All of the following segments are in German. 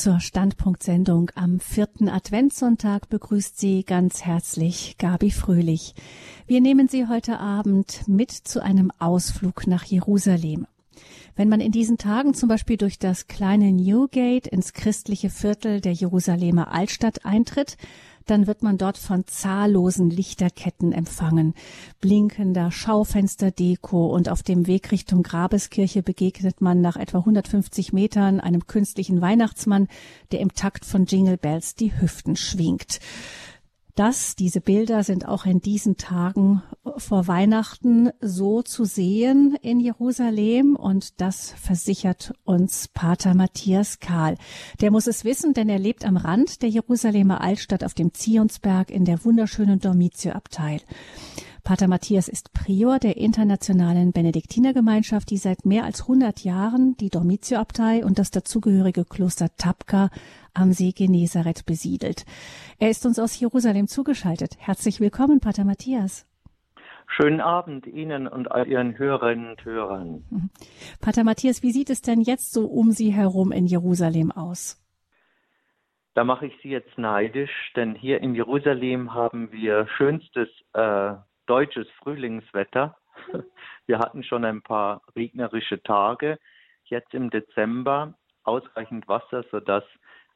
Zur Standpunktsendung am vierten Adventssonntag begrüßt Sie ganz herzlich Gabi Fröhlich. Wir nehmen Sie heute Abend mit zu einem Ausflug nach Jerusalem. Wenn man in diesen Tagen zum Beispiel durch das kleine Newgate ins christliche Viertel der Jerusalemer Altstadt eintritt, dann wird man dort von zahllosen Lichterketten empfangen, blinkender Schaufensterdeko und auf dem Weg Richtung Grabeskirche begegnet man nach etwa 150 Metern einem künstlichen Weihnachtsmann, der im Takt von Jingle Bells die Hüften schwingt. Das, diese Bilder sind auch in diesen Tagen vor Weihnachten so zu sehen in Jerusalem und das versichert uns Pater Matthias Kahl. Der muss es wissen, denn er lebt am Rand der Jerusalemer Altstadt auf dem Zionsberg in der wunderschönen Dormitio-Abteil. Pater Matthias ist Prior der internationalen Benediktinergemeinschaft, die seit mehr als 100 Jahren die Dormitio-Abtei und das dazugehörige Kloster Tapka am See Genezareth besiedelt. Er ist uns aus Jerusalem zugeschaltet. Herzlich willkommen, Pater Matthias. Schönen Abend Ihnen und all Ihren Hörerinnen und Hörern. Mhm. Pater Matthias, wie sieht es denn jetzt so um Sie herum in Jerusalem aus? Da mache ich Sie jetzt neidisch, denn hier in Jerusalem haben wir schönstes äh, deutsches Frühlingswetter. Wir hatten schon ein paar regnerische Tage. Jetzt im Dezember ausreichend Wasser, sodass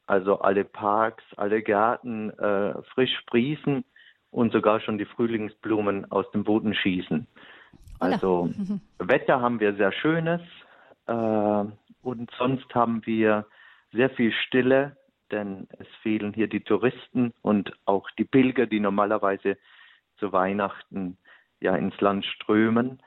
also alle Parks, alle Gärten äh, frisch sprießen und sogar schon die Frühlingsblumen aus dem Boden schießen. Also Wetter haben wir sehr schönes äh, und sonst haben wir sehr viel Stille, denn es fehlen hier die Touristen und auch die Pilger, die normalerweise zu Weihnachten ja ins Land strömen.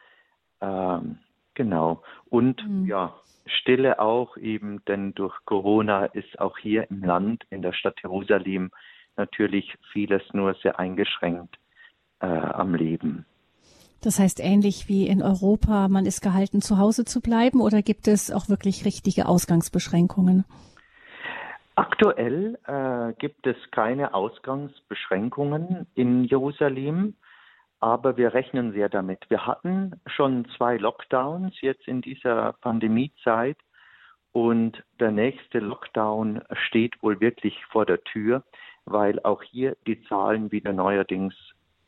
Ähm, genau. Und mhm. ja, Stille auch eben, denn durch Corona ist auch hier im Land, in der Stadt Jerusalem, natürlich vieles nur sehr eingeschränkt äh, am Leben. Das heißt, ähnlich wie in Europa, man ist gehalten, zu Hause zu bleiben oder gibt es auch wirklich richtige Ausgangsbeschränkungen? Aktuell äh, gibt es keine Ausgangsbeschränkungen in Jerusalem. Aber wir rechnen sehr damit. Wir hatten schon zwei Lockdowns jetzt in dieser Pandemiezeit und der nächste Lockdown steht wohl wirklich vor der Tür, weil auch hier die Zahlen wieder neuerdings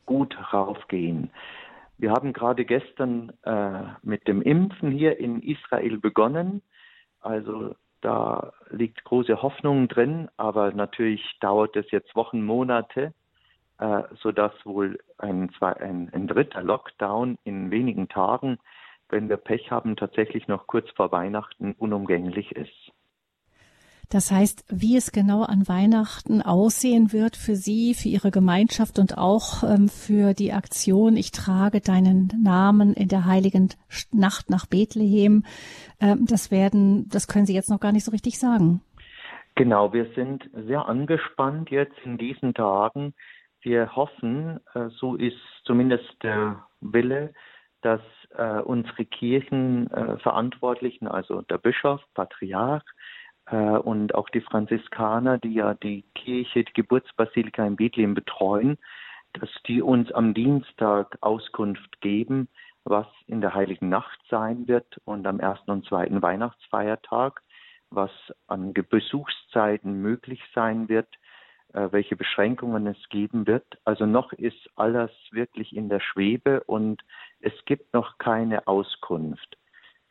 gut raufgehen. Wir haben gerade gestern äh, mit dem Impfen hier in Israel begonnen. Also da liegt große Hoffnung drin, aber natürlich dauert es jetzt Wochen, Monate äh, sodass wohl ein, ein, ein dritter Lockdown in wenigen Tagen, wenn wir Pech haben, tatsächlich noch kurz vor Weihnachten unumgänglich ist. Das heißt, wie es genau an Weihnachten aussehen wird für Sie, für Ihre Gemeinschaft und auch ähm, für die Aktion Ich trage deinen Namen in der heiligen Nacht nach Bethlehem, ähm, das werden, das können Sie jetzt noch gar nicht so richtig sagen. Genau, wir sind sehr angespannt jetzt in diesen Tagen wir hoffen, äh, so ist zumindest der Wille, dass äh, unsere Kirchenverantwortlichen, äh, also der Bischof, Patriarch und auch die Franziskaner, die ja die Kirche, die Geburtsbasilika in Bethlehem betreuen, dass die uns am Dienstag Auskunft geben, was in der Heiligen Nacht sein wird und am ersten und zweiten Weihnachtsfeiertag, was an Besuchszeiten möglich sein wird äh, welche Beschränkungen es geben wird. Also noch ist alles wirklich in der Schwebe und es gibt noch keine Auskunft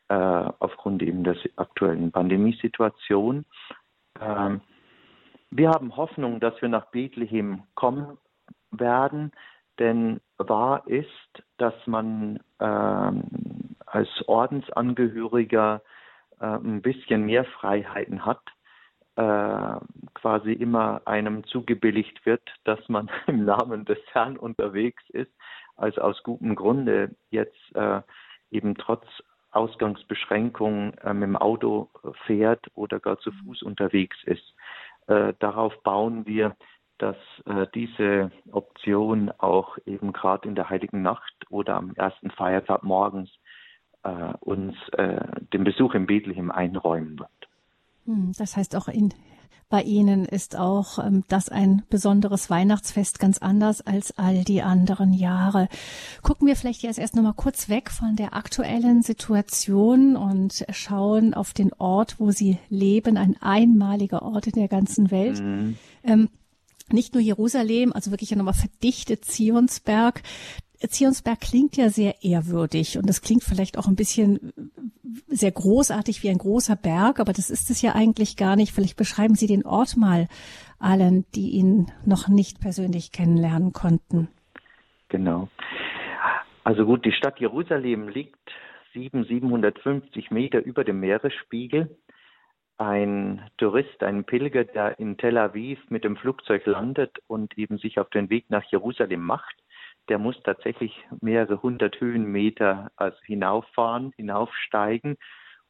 äh, aufgrund eben der aktuellen Pandemiesituation. Ähm, wir haben Hoffnung, dass wir nach Bethlehem kommen werden, denn wahr ist, dass man ähm, als Ordensangehöriger äh, ein bisschen mehr Freiheiten hat äh, quasi immer einem zugebilligt wird, dass man im Namen des Herrn unterwegs ist, als aus gutem Grunde jetzt äh, eben trotz Ausgangsbeschränkungen äh, mit dem Auto fährt oder gar zu Fuß unterwegs ist. Äh, darauf bauen wir, dass äh, diese Option auch eben gerade in der Heiligen Nacht oder am ersten Feiertag morgens äh, uns den Besuch in Bethlehem einräumen wird. Hm, das heißt auch in bei Ihnen ist auch ähm, das ein besonderes Weihnachtsfest, ganz anders als all die anderen Jahre. Gucken wir vielleicht jetzt erst nochmal kurz weg von der aktuellen Situation und schauen auf den Ort, wo Sie leben, ein einmaliger Ort in der ganzen Welt. Mhm. Ähm, nicht nur Jerusalem, also wirklich ja nochmal verdichtet Zionsberg. Zionsberg klingt ja sehr ehrwürdig und das klingt vielleicht auch ein bisschen sehr großartig wie ein großer Berg, aber das ist es ja eigentlich gar nicht. Vielleicht beschreiben Sie den Ort mal allen, die ihn noch nicht persönlich kennenlernen konnten. Genau. Also gut, die Stadt Jerusalem liegt 7, 750 Meter über dem Meeresspiegel. Ein Tourist, ein Pilger, der in Tel Aviv mit dem Flugzeug landet und eben sich auf den Weg nach Jerusalem macht, der muss tatsächlich mehrere hundert Höhenmeter also hinauffahren, hinaufsteigen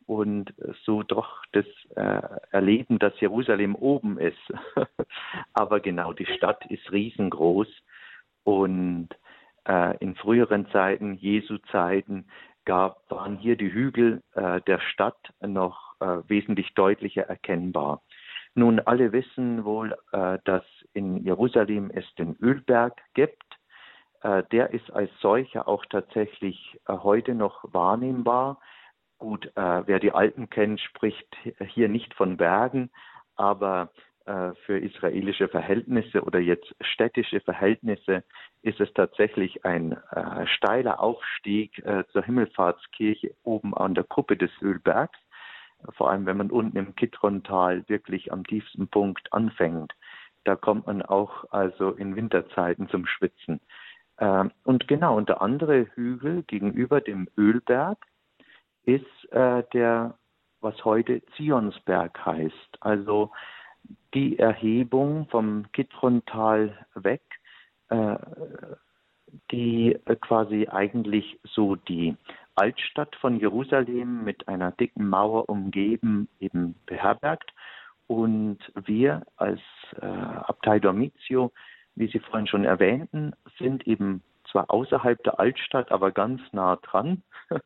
und so doch das äh, erleben, dass Jerusalem oben ist. Aber genau, die Stadt ist riesengroß und äh, in früheren Zeiten, Jesu Zeiten, gab, waren hier die Hügel äh, der Stadt noch äh, wesentlich deutlicher erkennbar. Nun, alle wissen wohl, äh, dass in Jerusalem es den Ölberg gibt der ist als solcher auch tatsächlich äh, heute noch wahrnehmbar. Gut, äh, wer die Alpen kennt, spricht hier nicht von Bergen, aber für israelische Verhältnisse oder jetzt städtische Verhältnisse ist es tatsächlich ein steiler Aufstieg zur Himmelfahrtskirche oben an der Kuppe des Ölbergs vor allem wenn man unten im Kidron-Tal wirklich am tiefsten Punkt anfängt. Da kommt man auch also in Winterzeiten zum Schwitzen. Ähm, und genau, und der andere Hügel gegenüber dem Ölberg ist äh, der, was heute Zionsberg heißt. Also die Erhebung vom Kidrontal weg, äh, die äh, quasi eigentlich so die Altstadt von Jerusalem mit einer dicken Mauer umgeben eben beherbergt. Und wir als Abtei Dormitio wie Sie vorhin schon erwähnten, sind eben zwar außerhalb der Altstadt, aber ganz nah dran,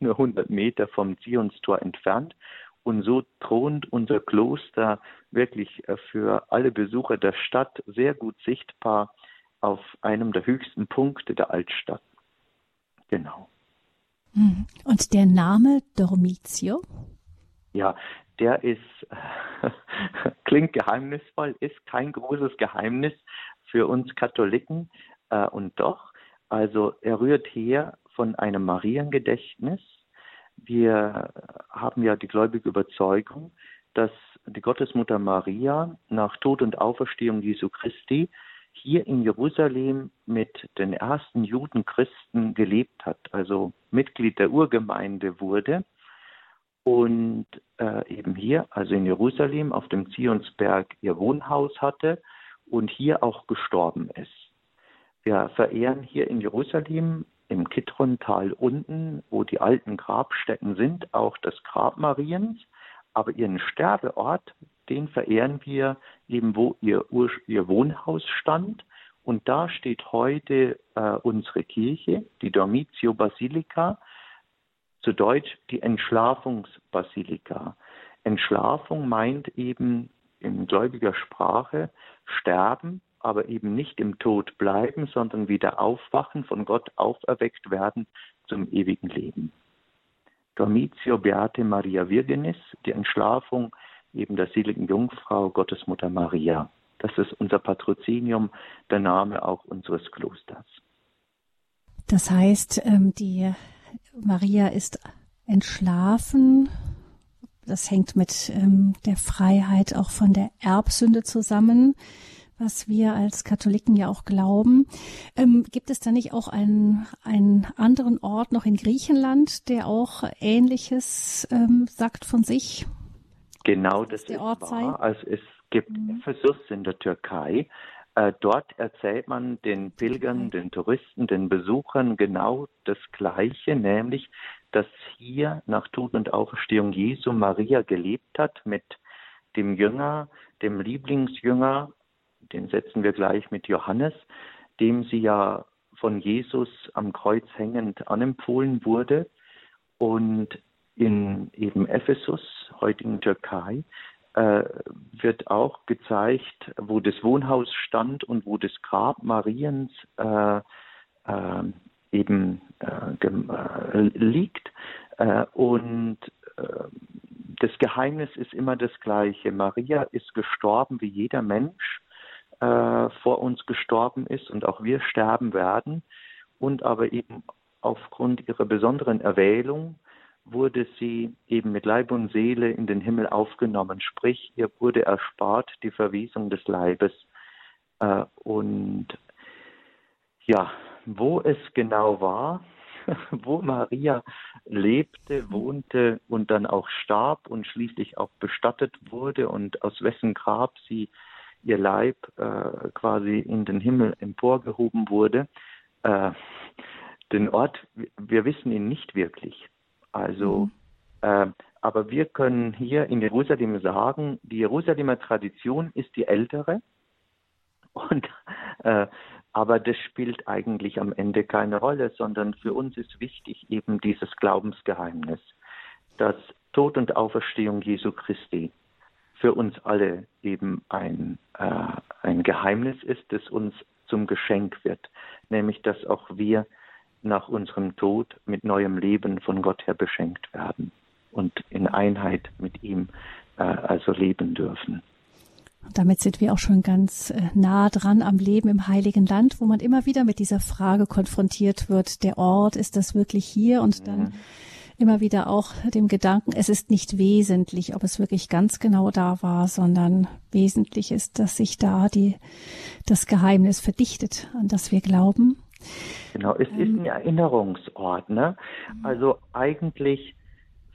nur 100 Meter vom Zionstor entfernt. Und so thront unser Kloster wirklich äh, für alle Besucher der Stadt sehr gut sichtbar auf einem der höchsten Punkte der Altstadt. Genau. Hm. Und der Name Dormitio? Ja, der ist, klingt geheimnisvoll, ist kein großes Geheimnis für uns Katholiken äh, und doch, also er rührt her von einem Mariengedächtnis. Wir haben ja die gläubige Überzeugung, dass die Gottesmutter Maria nach Tod und Auferstehung Jesu Christi hier in Jerusalem mit den ersten Judenchristen gelebt hat, also Mitglied der Urgemeinde wurde und äh, eben hier, also in Jerusalem auf dem Zionsberg ihr Wohnhaus hatte und hier auch gestorben ist. Wir verehren hier in Jerusalem im Kidron-Tal unten, wo die alten Grabstätten sind, auch das Grab Mariens, aber ihren Sterbeort, den verehren wir eben, wo ihr, ihr Wohnhaus stand. Und da steht heute äh, unsere Kirche, die Dormitio Basilica, zu Deutsch die Entschlafungsbasilika. Entschlafung meint eben in gläubiger Sprache sterben, aber eben nicht im Tod bleiben, sondern wieder aufwachen, von Gott auferweckt werden zum ewigen Leben. Dormitio Beate Maria Virginis, die Entschlafung eben der seligen Jungfrau Gottesmutter Maria. Das ist unser Patrozinium, der Name auch unseres Klosters. Das heißt, ähm, die Maria ist entschlafen das hängt mit ähm, der Freiheit auch von der Erbsünde zusammen, was wir als Katholiken ja auch glauben. Ähm, gibt es da nicht auch einen, einen anderen Ort noch in Griechenland, der auch Ähnliches ähm, sagt von sich? Genau, das der ist Ort wahr. Sei? Also es gibt mhm. Ephesus in der Türkei. Äh, dort erzählt man den Pilgern, den Touristen, den Besuchern genau das Gleiche, nämlich, dass hier nach Tod und Auferstehung Jesu Maria gelebt hat mit dem Jünger, dem Lieblingsjünger, den setzen wir gleich mit Johannes, dem sie ja von Jesus am Kreuz hängend anempfohlen wurde. Und in eben Ephesus, heutigen Türkei, äh, wird auch gezeigt, wo das Wohnhaus stand und wo das Grab Mariens äh, äh, eben äh, äh, liegt. Äh, und das Geheimnis ist immer das gleiche. Maria ist gestorben, wie jeder Mensch vor uns gestorben ist und auch wir sterben werden. Und aber eben aufgrund ihrer besonderen Erwählung wurde sie eben mit Leib und Seele in den Himmel aufgenommen, sprich ihr wurde erspart die Verwiesung des Leibes. Äh, und ja, wo es genau war, wo Maria lebte, wohnte und dann auch starb und schließlich auch bestattet wurde und aus wessen Grab sie ihr Leib äh, quasi in den Himmel emporgehoben wurde. Äh, den Ort, wir wissen ihn nicht wirklich. Also, mhm. äh, aber wir können hier in Jerusalem sagen, die Jerusalemer Tradition ist die ältere. Und, äh, aber das spielt eigentlich am Ende keine Rolle, sondern für uns ist wichtig eben dieses Glaubensgeheimnis, dass Tod und Auferstehung Jesu Christi für uns alle eben ein, äh, ein Geheimnis ist, das uns zum Geschenk wird, nämlich dass auch wir nach unserem Tod mit neuem Leben von Gott her beschenkt werden und in Einheit mit ihm äh, also leben dürfen. Und damit sind wir auch schon ganz äh, nah dran am Leben im Heiligen Land, wo man immer wieder mit dieser Frage konfrontiert wird, der Ort, ist das wirklich hier? Und dann mhm. immer wieder auch dem Gedanken, es ist nicht wesentlich, ob es wirklich ganz genau da war, sondern wesentlich ist, dass sich da die, das Geheimnis verdichtet, an das wir glauben. Genau, es ist ein Erinnerungsort. Ne? Also eigentlich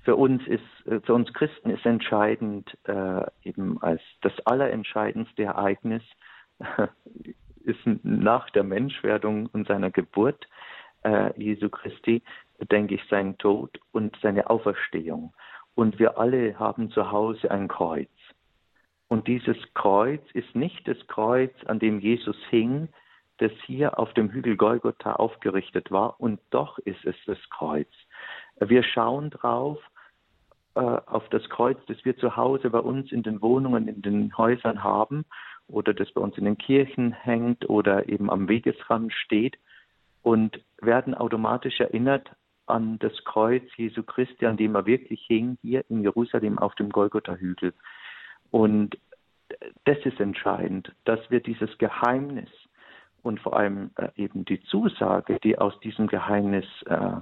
für uns ist, äh, für uns Christen ist entscheidend, äh, eben als das allerentscheidendste Ereignis äh, ist nach der Menschwerdung und seiner Geburt äh, Jesu Christi, denke ich, sein Tod und seine Auferstehung. Und wir alle haben zu Hause ein Kreuz. Und dieses Kreuz ist nicht das Kreuz, an dem Jesus hing, das hier auf dem Hügel Golgotha aufgerichtet war, und doch ist es das Kreuz. Wir schauen drauf äh, auf das Kreuz, das wir zu Hause bei uns in den Wohnungen, in den Häusern haben oder das bei uns in den Kirchen hängt oder eben am Wegesrand steht und werden automatisch erinnert an das Kreuz Jesu Christi, an dem er wirklich hing, hier in Jerusalem auf dem Golgotha-Hügel. Und das ist entscheidend, dass wir dieses Geheimnis und vor allem äh, eben die Zusage, die aus diesem Geheimnis äh,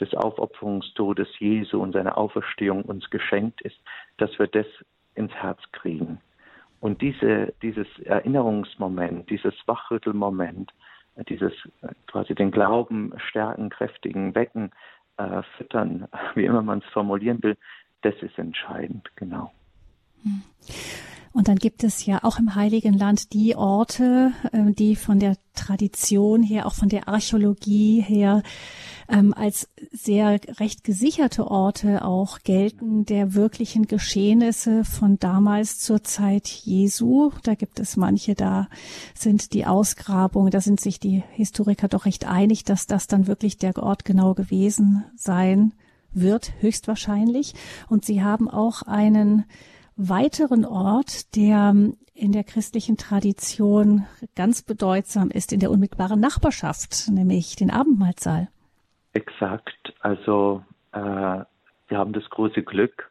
des Aufopferungstodes Jesu und seiner Auferstehung uns geschenkt ist, dass wir das ins Herz kriegen. Und diese, dieses Erinnerungsmoment, dieses Wachrüttelmoment, äh, dieses äh, quasi den Glauben stärken, kräftigen, wecken, äh, füttern, wie immer man es formulieren will, das ist entscheidend, genau. Hm. Und dann gibt es ja auch im Heiligen Land die Orte, äh, die von der Tradition her, auch von der Archäologie her, ähm, als sehr recht gesicherte Orte auch gelten der wirklichen Geschehnisse von damals zur Zeit Jesu. Da gibt es manche, da sind die Ausgrabungen, da sind sich die Historiker doch recht einig, dass das dann wirklich der Ort genau gewesen sein wird, höchstwahrscheinlich. Und sie haben auch einen weiteren Ort, der in der christlichen Tradition ganz bedeutsam ist, in der unmittelbaren Nachbarschaft, nämlich den Abendmahlsaal. Exakt. Also äh, wir haben das große Glück,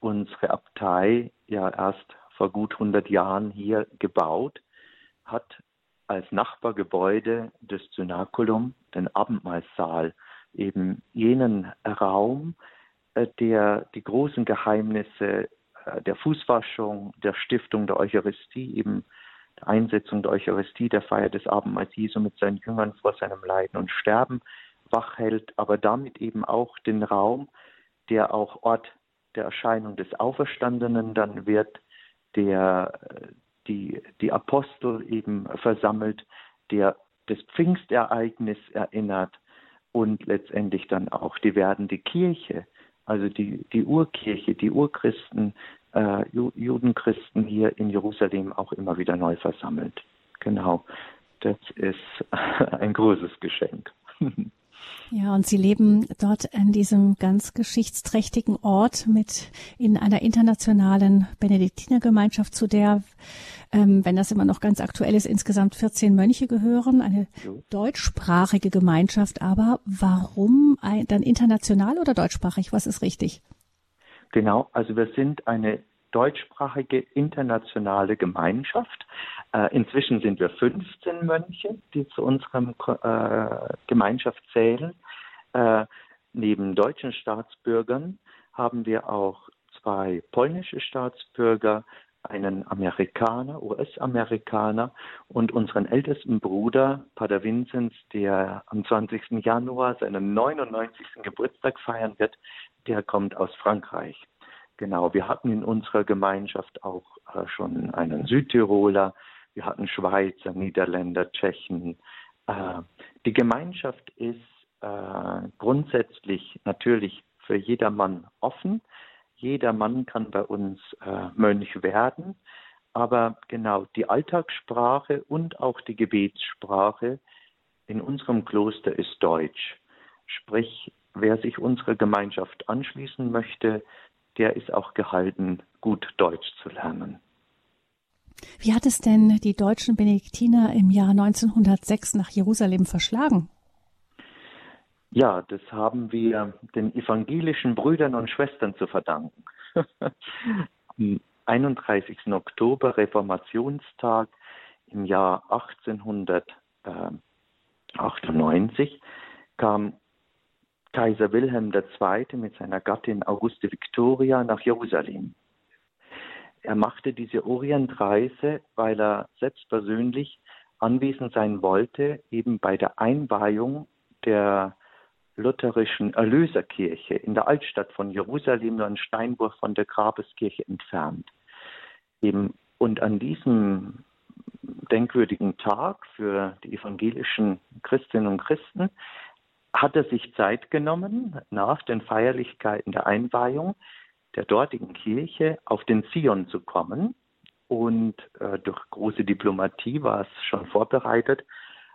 unsere Abtei ja erst vor gut 100 Jahren hier gebaut, hat als Nachbargebäude des Synakulum, den Abendmahlsaal, eben jenen Raum, äh, der die großen Geheimnisse der Fußwaschung, der Stiftung der Eucharistie, eben der Einsetzung der Eucharistie, der Feier des Abendmahls Jesu mit seinen Jüngern vor seinem Leiden und Sterben wach hält, aber damit eben auch den Raum, der auch Ort der Erscheinung des Auferstandenen dann wird, der äh, die, die Apostel eben versammelt, der das Pfingstereignis erinnert und letztendlich dann auch die werdende Kirche, also die, die Urkirche, die Urchristen, äh, Judenchristen hier in Jerusalem auch immer wieder neu versammelt. Genau, das ist ein großes Geschenk. Ja, und Sie leben dort in diesem ganz geschichtsträchtigen Ort mit in einer internationalen Benediktinergemeinschaft, zu der, ähm, wenn das immer noch ganz aktuell ist, insgesamt 14 Mönche gehören, eine jo. deutschsprachige Gemeinschaft. Aber warum ein, dann international oder deutschsprachig? Was ist richtig? Genau, also wir sind eine deutschsprachige internationale Gemeinschaft. Äh, inzwischen sind wir 15 Mönche, die zu unserer äh, Gemeinschaft zählen. Äh, neben deutschen Staatsbürgern haben wir auch zwei polnische Staatsbürger, einen Amerikaner, US-Amerikaner und unseren ältesten Bruder, Pater Vinzenz, der am 20. Januar seinen 99. Geburtstag feiern wird, der kommt aus Frankreich. Genau, wir hatten in unserer Gemeinschaft auch äh, schon einen Südtiroler, wir hatten Schweizer, Niederländer, Tschechen. Äh, die Gemeinschaft ist äh, grundsätzlich natürlich für jedermann offen. Jeder Mann kann bei uns äh, Mönch werden. Aber genau die Alltagssprache und auch die Gebetssprache in unserem Kloster ist Deutsch. Sprich, wer sich unserer Gemeinschaft anschließen möchte, der ist auch gehalten, gut Deutsch zu lernen. Wie hat es denn die deutschen Benediktiner im Jahr 1906 nach Jerusalem verschlagen? Ja, das haben wir den evangelischen Brüdern und Schwestern zu verdanken. Am 31. Oktober, Reformationstag im Jahr 1898, kam Kaiser Wilhelm II. mit seiner Gattin Auguste Victoria nach Jerusalem. Er machte diese Orientreise, weil er selbst persönlich anwesend sein wollte, eben bei der Einweihung der lutherischen Erlöserkirche in der Altstadt von Jerusalem, nur ein Steinwurf von der Grabeskirche entfernt. Eben, und an diesem denkwürdigen Tag für die evangelischen Christinnen und Christen hat er sich Zeit genommen, nach den Feierlichkeiten der Einweihung der dortigen Kirche auf den Zion zu kommen. Und äh, durch große Diplomatie war es schon vorbereitet.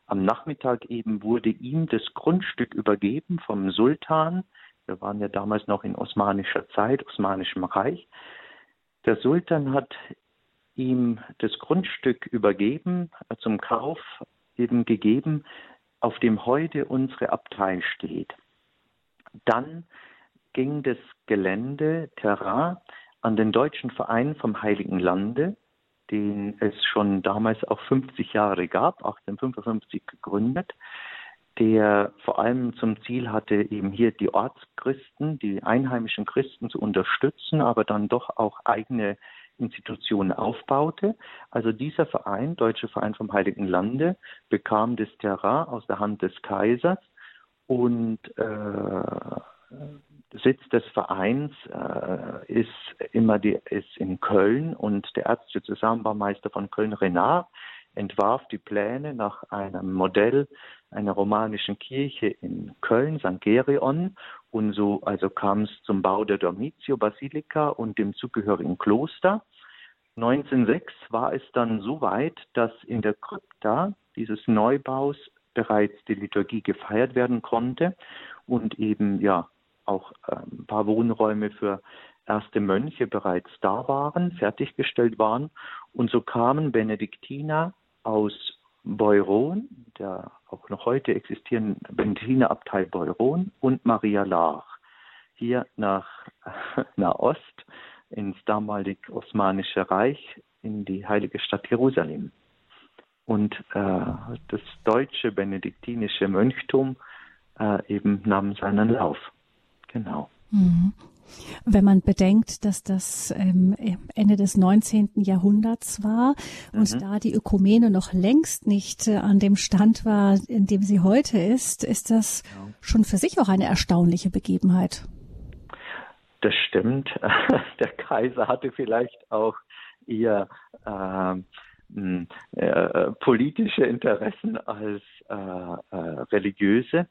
Am Nachmittag eben wurde ihm das Grundstück übergeben vom Sultan. Wir waren ja damals noch in osmanischer Zeit, osmanischem Reich. Der Sultan hat ihm das Grundstück übergeben, äh, zum Kauf eben gegeben, auf dem heute unsere Abtei steht. Dann ging das Gelände, Terrain, an den Deutschen Verein vom Heiligen Lande, den es schon damals auch 50 Jahre gab, 1855 gegründet, der vor allem zum Ziel hatte, eben hier die Ortschristen, die einheimischen Christen zu unterstützen, aber dann doch auch eigene Institutionen aufbaute. Also dieser Verein, Deutsche Verein vom Heiligen Lande, bekam das Terrain aus der Hand des Kaisers und äh, Sitz des Vereins äh, ist immer die, ist in Köln und der ärztliche Zusammenbaumeister von Köln, Renard, entwarf die Pläne nach einem Modell einer romanischen Kirche in Köln, St. Gerion. Und so also kam es zum Bau der Dormitio Basilika und dem zugehörigen Kloster. 1906 war es dann so weit, dass in der Krypta dieses Neubaus bereits die Liturgie gefeiert werden konnte und eben ja auch äh, ein paar Wohnräume für erste Mönche bereits da waren, fertiggestellt waren. Und so kamen Benediktiner aus Beuron, der auch noch heute existierenden Benediktinerabtei Beuron und Maria Laach hier nach Nahost ins damalige Osmanische Reich in die heilige Stadt Jerusalem. Und äh, das deutsche benediktinische Mönchtum äh, eben nahm seinen Lauf. Genau. Mhm. Wenn man bedenkt, dass das ähm, Ende des 19. Jahrhunderts war und mhm. da die Ökumene noch längst nicht äh, an dem Stand war, in dem sie heute ist, ist das ja. schon für sich auch eine erstaunliche Begebenheit. Das stimmt. Der Kaiser hatte vielleicht auch eher ähm, äh, politische Interessen als äh, äh, religiöse.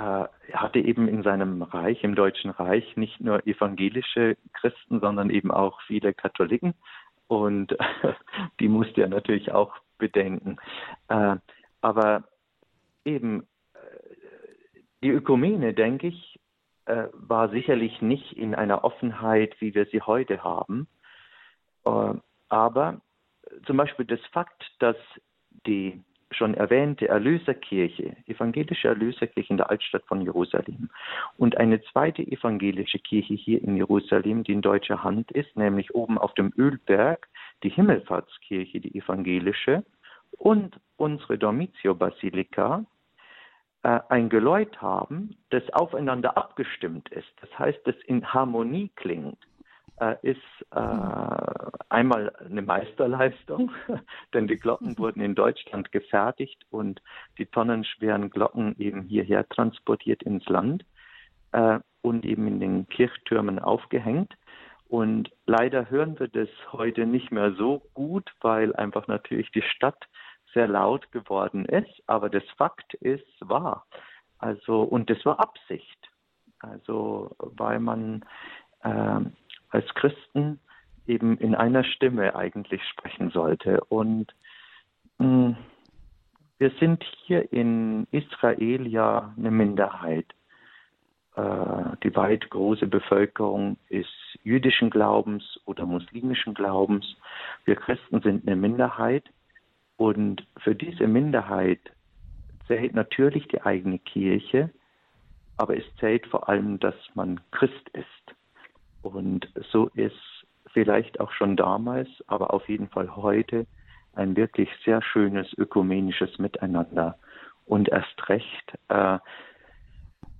Äh, hatte eben in seinem Reich, im Deutschen Reich, nicht nur evangelische Christen, sondern eben auch viele Katholiken. Und die musste er natürlich auch bedenken. Äh, aber eben die Ökumene, denke ich, äh, war sicherlich nicht in einer Offenheit, wie wir sie heute haben. Äh, aber zum Beispiel das Fakt, dass die schon erwähnte Erlöserkirche, evangelische Erlöserkirche in der Altstadt von Jerusalem. Und eine zweite evangelische Kirche hier in Jerusalem, die in deutscher Hand ist, nämlich oben auf dem Ölberg, die Himmelfahrtskirche, die evangelische. Und unsere Dormitio-Basilika, äh, ein Geläut haben, das aufeinander abgestimmt ist. Das heißt, das in Harmonie klingt ist äh, einmal eine Meisterleistung, denn die Glocken wurden in Deutschland gefertigt und die tonnenschweren Glocken eben hierher transportiert ins Land äh, und eben in den Kirchtürmen aufgehängt. Und leider hören wir das heute nicht mehr so gut, weil einfach natürlich die Stadt sehr laut geworden ist. Aber das Fakt ist wahr. Also, und das war Absicht. Also, weil man äh, als Christen eben in einer Stimme eigentlich sprechen sollte. Und mh, hm, wir sind hier in Israel ja eine Minderheit. Äh, die weit große Bevölkerung ist jüdischen Glaubens oder muslimischen Glaubens. Wir Christen sind eine Minderheit. Und für diese Minderheit zählt natürlich die eigene Kirche, aber es zählt vor allem, dass man Christ ist. Und so ist vielleicht auch schon damals, aber auf jeden Fall heute ein wirklich sehr schönes ökumenisches Miteinander und erst recht äh,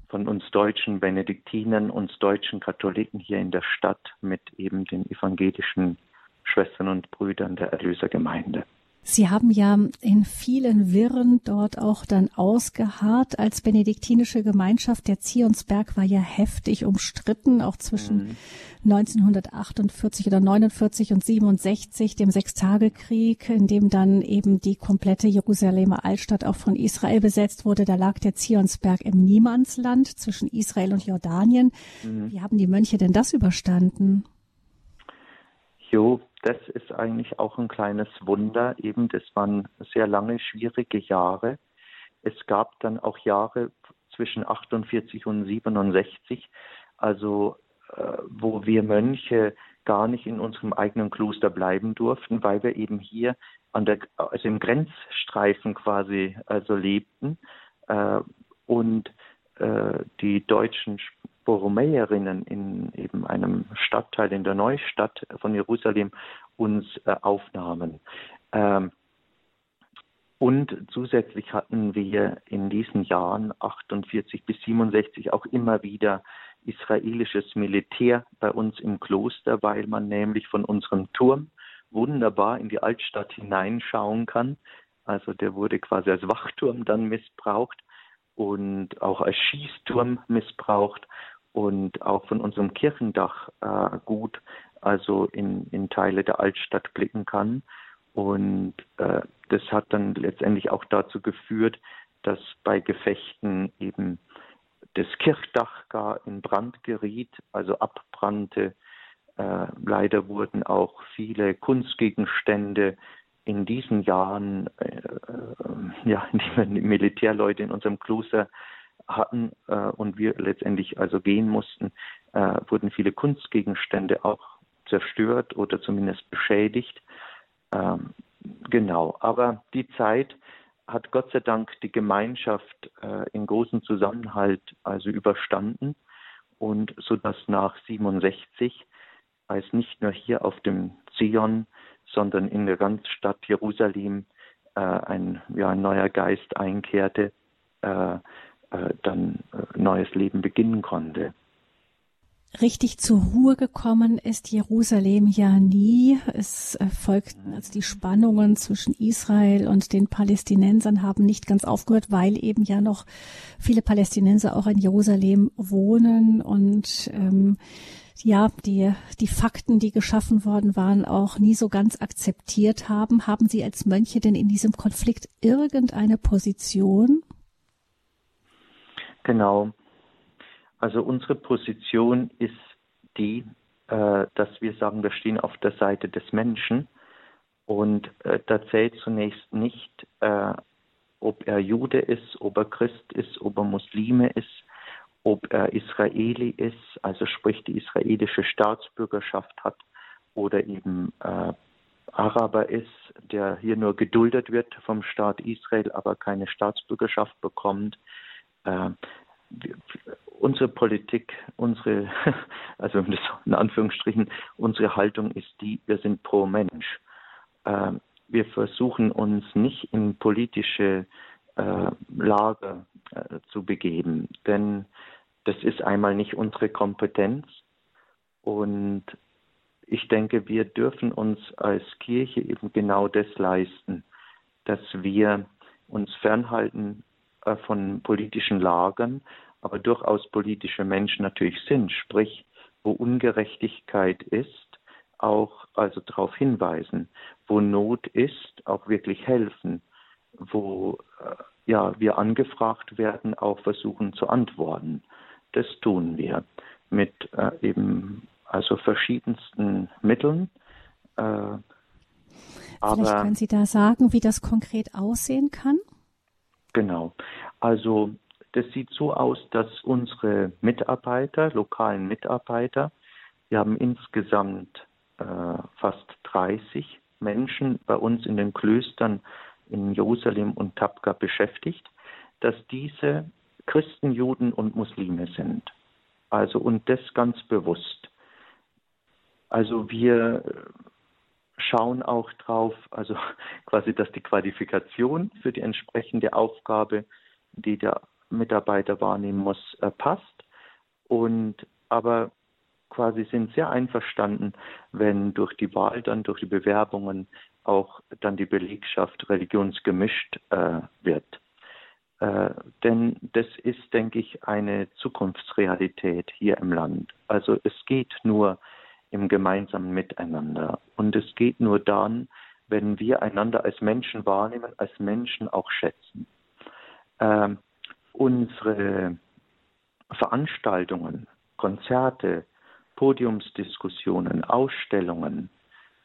von uns deutschen Benediktinern, uns deutschen Katholiken hier in der Stadt mit eben den evangelischen Schwestern und Brüdern der Erlösergemeinde. Sie haben ja in vielen Wirren dort auch dann ausgeharrt als benediktinische Gemeinschaft. Der Zionsberg war ja heftig umstritten, auch zwischen mhm. 1948 oder 49 und 67, dem Sechstagekrieg, in dem dann eben die komplette Jerusalemer Altstadt auch von Israel besetzt wurde. Da lag der Zionsberg im Niemandsland zwischen Israel und Jordanien. Mhm. Wie haben die Mönche denn das überstanden? Jo, das ist eigentlich auch ein kleines Wunder. Eben, das waren sehr lange, schwierige Jahre. Es gab dann auch Jahre zwischen 48 und 67, also äh, wo wir Mönche gar nicht in unserem eigenen Kloster bleiben durften, weil wir eben hier an der, also im Grenzstreifen quasi also lebten äh, und äh, die deutschen Borromäerinnen in eben einem Stadtteil in der Neustadt von Jerusalem uns äh, aufnahmen. Ähm, und zusätzlich hatten wir in diesen Jahren 48 bis 67 auch immer wieder israelisches Militär bei uns im Kloster, weil man nämlich von unserem Turm wunderbar in die Altstadt hineinschauen kann. Also der wurde quasi als Wachturm dann missbraucht und auch als Schießturm missbraucht und auch von unserem Kirchendach äh, gut also in, in Teile der Altstadt blicken kann. Und äh, das hat dann letztendlich auch dazu geführt, dass bei Gefechten eben das Kirchdach gar in Brand geriet, also abbrannte. Äh, leider wurden auch viele Kunstgegenstände in diesen Jahren, äh, äh ja, die Militärleute in unserem Kloster hatten äh, und wir letztendlich also gehen mussten, äh, wurden viele Kunstgegenstände auch zerstört oder zumindest beschädigt. Ähm, genau, aber die Zeit hat Gott sei Dank die Gemeinschaft äh, in großem Zusammenhalt also überstanden und so dass nach 67 als nicht nur hier auf dem Zion, sondern in der ganzen Stadt Jerusalem äh, ein, ja, ein neuer Geist einkehrte, äh, äh, dann äh, neues Leben beginnen konnte. Richtig zur Ruhe gekommen ist Jerusalem ja nie. Es folgten also die Spannungen zwischen Israel und den Palästinensern haben nicht ganz aufgehört, weil eben ja noch viele Palästinenser auch in Jerusalem wohnen und ähm, ja, die, die Fakten, die geschaffen worden waren, auch nie so ganz akzeptiert haben. Haben Sie als Mönche denn in diesem Konflikt irgendeine Position? Genau. Also unsere Position ist die, äh, dass wir sagen, wir stehen auf der Seite des Menschen und äh, da zählt zunächst nicht, äh, ob er Jude ist, ob er Christ ist, ob er Muslime ist, ob er Israeli ist, also sprich die israelische Staatsbürgerschaft hat oder eben äh, Araber ist, der hier nur geduldet wird vom Staat Israel, aber keine Staatsbürgerschaft bekommt. Äh, unsere Politik, unsere, also in Anführungsstrichen, unsere Haltung ist die, wir sind pro Mensch. Äh, wir versuchen uns nicht in politische äh, Lager äh, zu begeben, denn das ist einmal nicht unsere Kompetenz und ich denke, wir dürfen uns als Kirche eben genau das leisten, dass wir uns fernhalten äh, von politischen Lagern, aber durchaus politische Menschen natürlich sind, sprich, wo Ungerechtigkeit ist, auch also darauf hinweisen, wo Not ist, auch wirklich helfen, wo äh, ja wir angefragt werden, auch versuchen zu antworten. Das tun wir mit äh, eben also verschiedensten Mitteln. Äh, Vielleicht können Sie da sagen, wie das konkret aussehen kann? Genau. Also das sieht so aus, dass unsere Mitarbeiter, lokalen Mitarbeiter, wir haben insgesamt äh, fast 30 Menschen bei uns in den Klöstern in Jerusalem und Tabka beschäftigt, dass diese Christen, Juden und Muslime sind. Also und das ganz bewusst. Also wir schauen auch drauf, also quasi, dass die Qualifikation für die entsprechende Aufgabe, die der Mitarbeiter wahrnehmen muss, äh, passt. Und aber quasi sind sehr einverstanden, wenn durch die Wahl dann, durch die Bewerbungen auch dann die Belegschaft religionsgemischt äh, wird. Äh, denn das ist, denke ich, eine Zukunftsrealität hier im Land. Also es geht nur im gemeinsamen Miteinander. Und es geht nur dann, wenn wir einander als Menschen wahrnehmen, als Menschen auch schätzen. Äh, unsere Veranstaltungen, Konzerte, Podiumsdiskussionen, Ausstellungen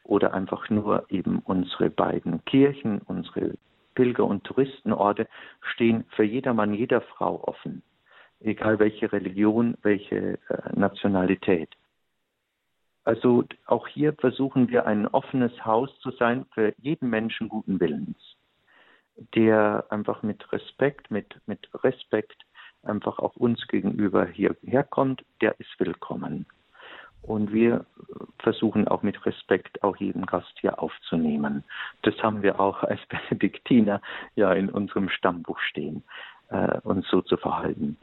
oder einfach nur eben unsere beiden Kirchen, unsere Pilger- und Touristenorte stehen für jedermann, jeder Frau offen, egal welche Religion, welche äh, Nationalität. Also auch hier versuchen wir ein offenes Haus zu sein für jeden Menschen guten Willens, der einfach mit Respekt, mit, mit Respekt einfach auch uns gegenüber hierher kommt, der ist willkommen. Und wir versuchen auch mit Respekt auch jeden Gast hier aufzunehmen. Das haben wir auch als Benediktiner ja in unserem Stammbuch stehen, äh, uns so zu verhalten.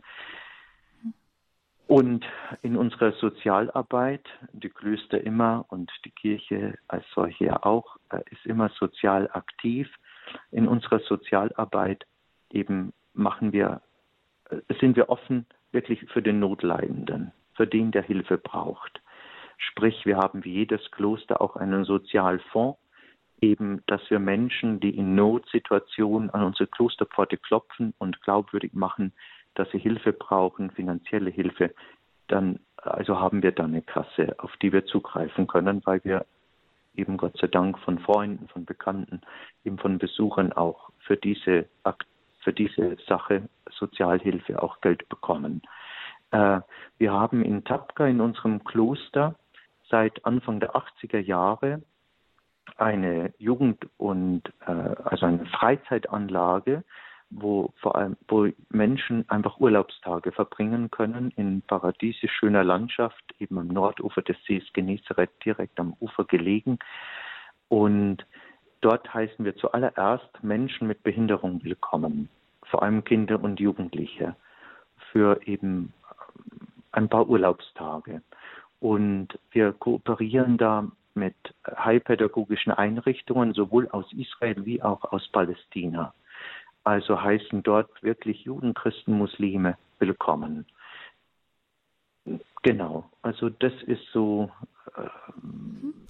Und in unserer Sozialarbeit, die Klöster immer und die Kirche als solche auch, ist immer sozial aktiv. In unserer Sozialarbeit eben machen wir, äh, sind wir offen wirklich für den Notleidenden, für den, der Hilfe braucht. Sprich, wir haben wie jedes Kloster auch einen Sozialfonds, eben, dass wir Menschen, die in Notsituationen an unsere Klosterpforte klopfen und glaubwürdig machen, dass sie Hilfe brauchen, finanzielle Hilfe, dann also haben wir da eine Kasse, auf die wir zugreifen können, weil wir eben Gott sei Dank von Freunden, von Bekannten, eben von Besuchern auch für diese für diese Sache Sozialhilfe auch Geld bekommen. Äh, wir haben in Tapka in unserem Kloster seit Anfang der 80er Jahre eine Jugend- und äh, also eine Freizeitanlage, wo vor allem wo Menschen einfach Urlaubstage verbringen können in paradiesisch schöner Landschaft, eben am Nordufer des Sees Genezareth, direkt am Ufer gelegen. Und dort heißen wir zuallererst Menschen mit Behinderung willkommen, vor allem Kinder und Jugendliche, für eben ein paar Urlaubstage. Und wir kooperieren da mit heilpädagogischen Einrichtungen, sowohl aus Israel wie auch aus Palästina. Also heißen dort wirklich Juden, Christen, Muslime willkommen. Genau, also das ist so. Äh,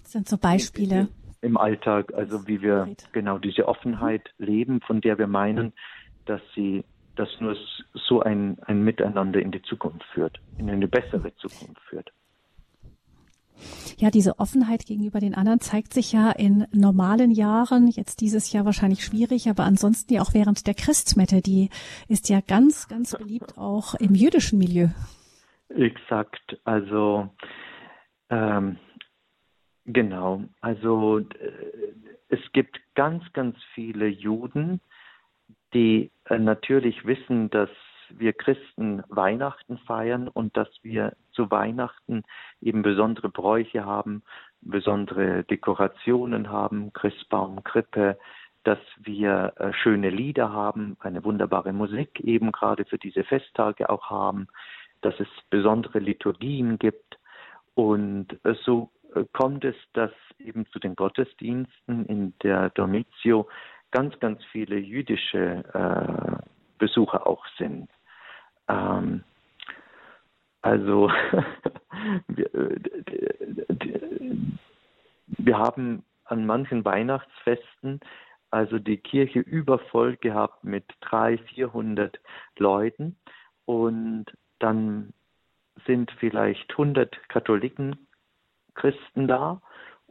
das sind so Beispiele. Im Alltag, also wie wir genau diese Offenheit leben, von der wir meinen, dass sie dass nur so ein, ein Miteinander in die Zukunft führt, in eine bessere Zukunft führt. Ja, diese Offenheit gegenüber den anderen zeigt sich ja in normalen Jahren, jetzt dieses Jahr wahrscheinlich schwierig, aber ansonsten ja auch während der Christmette, die ist ja ganz, ganz beliebt auch im jüdischen Milieu. Exakt, also ähm, genau, also äh, es gibt ganz, ganz viele Juden, die äh, natürlich wissen, dass wir Christen Weihnachten feiern und dass wir zu Weihnachten eben besondere Bräuche haben, besondere Dekorationen haben, Christbaum, Krippe, dass wir äh, schöne Lieder haben, eine wunderbare Musik eben gerade für diese Festtage auch haben, dass es besondere Liturgien gibt. Und äh, so äh, kommt es, dass eben zu den Gottesdiensten in der Dormitio ganz, ganz viele jüdische Besucher auch sind. Ähm, also wir, äh, wir haben an manchen Weihnachtsfesten also die Kirche übervoll gehabt mit 300, 400 Leuten und dann sind vielleicht 100 Katholiken, Christen da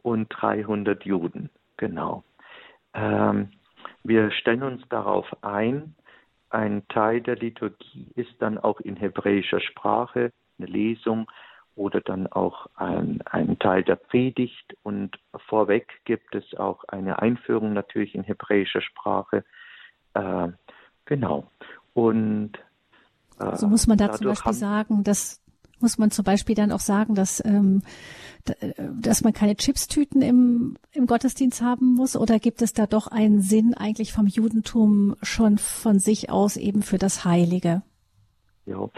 und 300 Juden, genau. Ähm, wir stellen uns darauf ein, ein Teil der Liturgie ist dann auch in hebräischer Sprache, eine Lesung oder dann auch ein, ein Teil der Predigt und vorweg gibt es auch eine Einführung natürlich in hebräischer Sprache. Äh, genau. Und äh, so muss man da zum Beispiel sagen, dass muss man zum Beispiel dann auch sagen, dass, ähm, dass man keine Chipstüten im, im Gottesdienst haben muss? Oder gibt es da doch einen Sinn eigentlich vom Judentum schon von sich aus eben für das Heilige? Ja,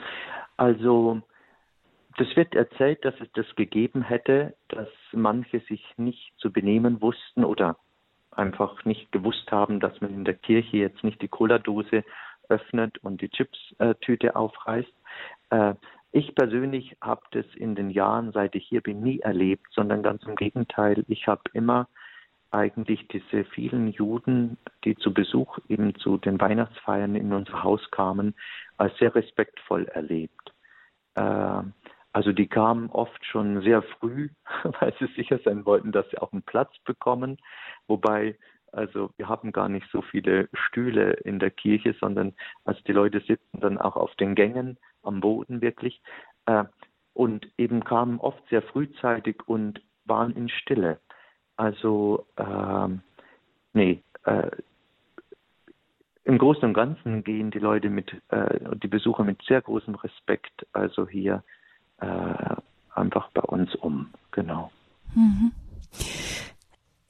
also das wird erzählt, dass es das gegeben hätte, dass manche sich nicht zu benehmen wussten oder einfach nicht gewusst haben, dass man in der Kirche jetzt nicht die Cola-Dose öffnet und die Chips-Tüte aufreißt. Ich persönlich habe das in den Jahren, seit ich hier bin, nie erlebt, sondern ganz im Gegenteil. Ich habe immer eigentlich diese vielen Juden, die zu Besuch eben zu den Weihnachtsfeiern in unser Haus kamen, als sehr respektvoll erlebt. Äh, also die kamen oft schon sehr früh, weil sie sicher sein wollten, dass sie auch einen Platz bekommen. Wobei, also wir haben gar nicht so viele Stühle in der Kirche, sondern also die Leute sitzen dann auch auf den Gängen am Boden wirklich. Äh, und eben kamen oft sehr frühzeitig und waren in Stille. Also, äh, nee, äh, im Großen und Ganzen gehen die Leute mit, äh, die Besucher mit sehr großem Respekt, also hier äh, einfach bei uns um, genau. Mhm.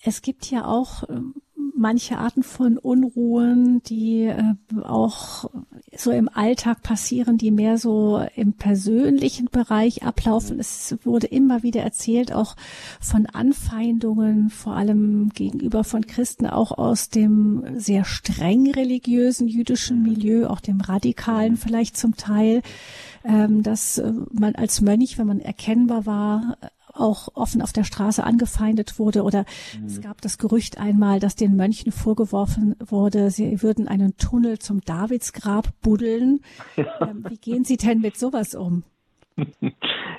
Es gibt ja auch ähm, manche Arten von Unruhen, die äh, auch so im Alltag passieren, die mehr so im persönlichen Bereich ablaufen. Es wurde immer wieder erzählt, auch von Anfeindungen, vor allem gegenüber von Christen, auch aus dem sehr streng religiösen jüdischen Milieu, auch dem radikalen vielleicht zum Teil, ähm, dass äh, man als Mönch, wenn man erkennbar war, auch offen auf der Straße angefeindet wurde oder mhm. es gab das Gerücht einmal, dass den Mönchen vorgeworfen wurde, sie würden einen Tunnel zum Davidsgrab buddeln. Ja. Ähm, wie gehen Sie denn mit sowas um?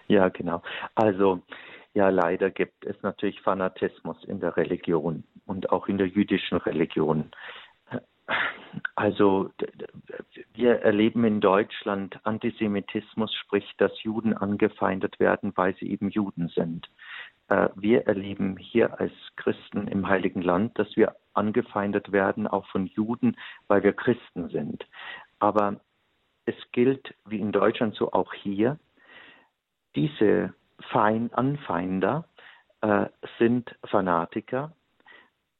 Ja, genau. Also ja, leider gibt es natürlich Fanatismus in der Religion und auch in der jüdischen Religion. Also wir erleben in Deutschland Antisemitismus, sprich, dass Juden angefeindet werden, weil sie eben Juden sind. Äh, wir erleben hier als Christen im Heiligen Land, dass wir angefeindet werden, auch von Juden, weil wir Christen sind. Aber es gilt, wie in Deutschland so auch hier, diese Fein Anfeinder äh, sind Fanatiker,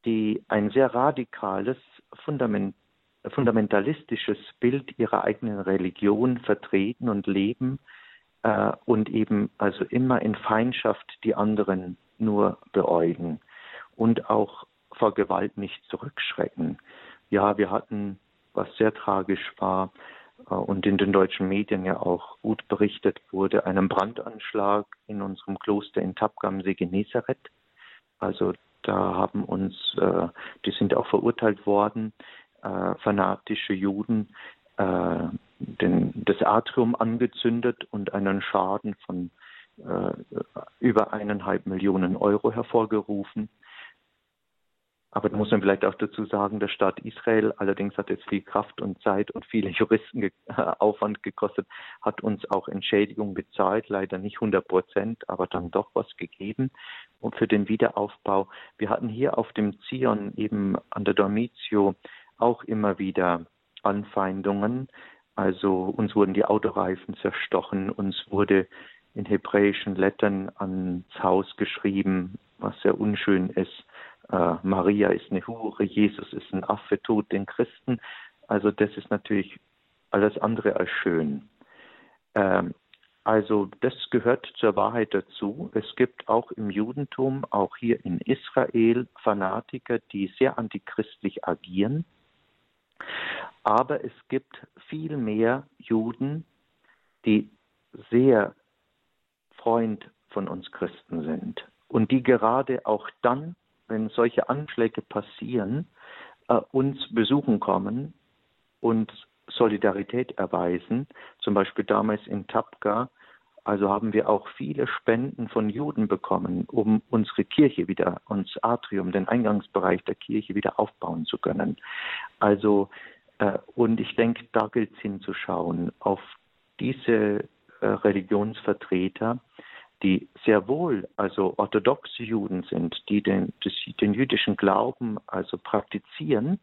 die ein sehr radikales Fundament, fundamentalistisches Bild ihrer eigenen Religion vertreten und leben äh, und eben also immer in Feindschaft die anderen nur beäugen und auch vor Gewalt nicht zurückschrecken. Ja, wir hatten, was sehr tragisch war äh, und in den deutschen Medien ja auch gut berichtet wurde, einen Brandanschlag in unserem Kloster in Tapgamsee Genezareth. Also da haben uns, äh, die sind auch verurteilt worden, äh, fanatische Juden, äh, den, das Atrium angezündet und einen Schaden von äh, über eineinhalb Millionen Euro hervorgerufen. Aber da muss man vielleicht auch dazu sagen, der Staat Israel allerdings hat jetzt viel Kraft und Zeit und viele Juristen ge Aufwand gekostet, hat uns auch Entschädigung bezahlt, leider nicht 100 Prozent, aber dann doch was gegeben und für den Wiederaufbau. Wir hatten hier auf dem Zion eben an der Dormitio auch immer wieder Anfeindungen. Also uns wurden die Autoreifen zerstochen, uns wurde in hebräischen Lettern ans Haus geschrieben, was sehr unschön ist äh, Maria ist eine Hure, Jesus ist ein Affe, tut den Christen. Also das ist natürlich alles andere als schön. Ähm, also das gehört zur Wahrheit dazu. Es gibt auch im Judentum, auch hier in Israel, Fanatiker, die sehr antichristlich agieren. Aber es gibt viel mehr Juden, die sehr Freund von uns Christen sind und die gerade auch dann wenn solche Anschläge passieren, äh, uns besuchen kommen und Solidarität erweisen. Zum Beispiel damals in Tapka, also haben wir auch viele Spenden von Juden bekommen, um unsere Kirche wieder, uns Atrium, den Eingangsbereich der Kirche wieder aufbauen zu können. Also, äh, und ich denke, da gilt es hinzuschauen, auf diese äh, Religionsvertreter, die sehr wohl also orthodoxe Juden sind, die den, den jüdischen Glauben also praktizieren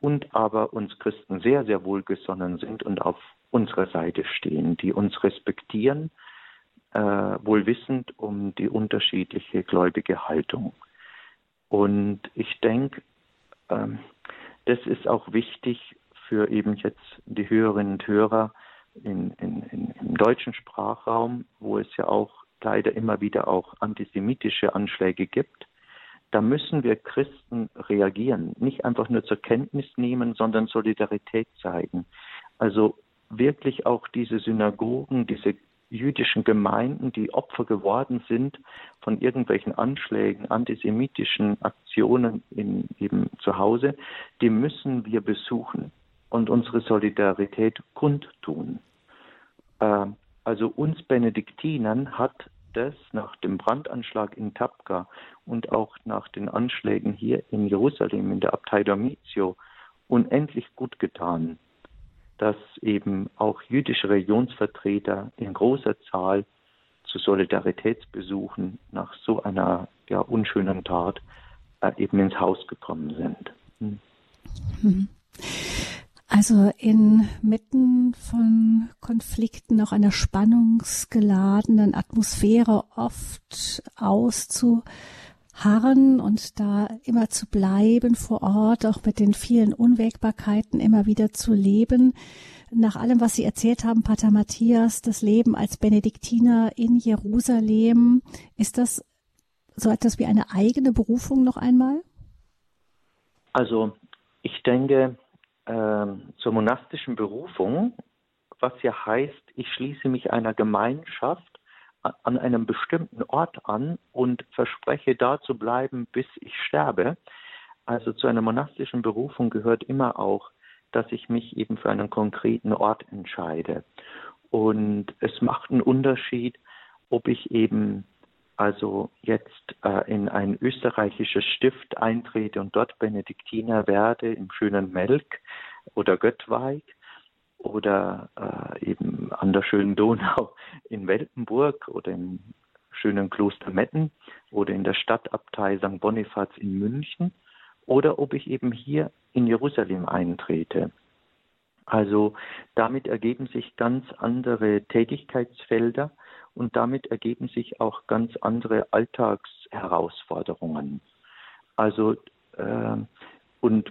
und aber uns Christen sehr, sehr wohlgesonnen sind und auf unserer Seite stehen, die uns respektieren, äh, wohl wissend um die unterschiedliche gläubige Haltung. Und ich denke, ähm, das ist auch wichtig für eben jetzt die Hörerinnen und Hörer in, in, in, im deutschen Sprachraum, wo es ja auch leider immer wieder auch antisemitische Anschläge gibt, da müssen wir Christen reagieren, nicht einfach nur zur Kenntnis nehmen, sondern Solidarität zeigen. Also wirklich auch diese Synagogen, diese jüdischen Gemeinden, die Opfer geworden sind von irgendwelchen Anschlägen, antisemitischen Aktionen in, eben zu Hause, die müssen wir besuchen und unsere Solidarität kundtun. Äh, also uns Benediktinern hat das nach dem Brandanschlag in Tapka und auch nach den Anschlägen hier in Jerusalem in der Abtei Domizio unendlich gut getan, dass eben auch jüdische Religionsvertreter in großer Zahl zu Solidaritätsbesuchen nach so einer ja, unschönen Tat äh, eben ins Haus gekommen sind. Hm. Also inmitten von Konflikten, auch einer spannungsgeladenen Atmosphäre oft auszuharren und da immer zu bleiben vor Ort, auch mit den vielen Unwägbarkeiten immer wieder zu leben. Nach allem, was Sie erzählt haben, Pater Matthias, das Leben als Benediktiner in Jerusalem, ist das so etwas wie eine eigene Berufung noch einmal? Also ich denke, zur monastischen Berufung, was ja heißt, ich schließe mich einer Gemeinschaft an einem bestimmten Ort an und verspreche da zu bleiben, bis ich sterbe. Also zu einer monastischen Berufung gehört immer auch, dass ich mich eben für einen konkreten Ort entscheide. Und es macht einen Unterschied, ob ich eben also jetzt äh, in ein österreichisches Stift eintrete und dort Benediktiner werde im schönen Melk oder Göttweig oder äh, eben an der schönen Donau in Weltenburg oder im schönen Kloster Metten oder in der Stadtabtei St. Bonifaz in München oder ob ich eben hier in Jerusalem eintrete. Also damit ergeben sich ganz andere Tätigkeitsfelder und damit ergeben sich auch ganz andere Alltagsherausforderungen. Also äh, und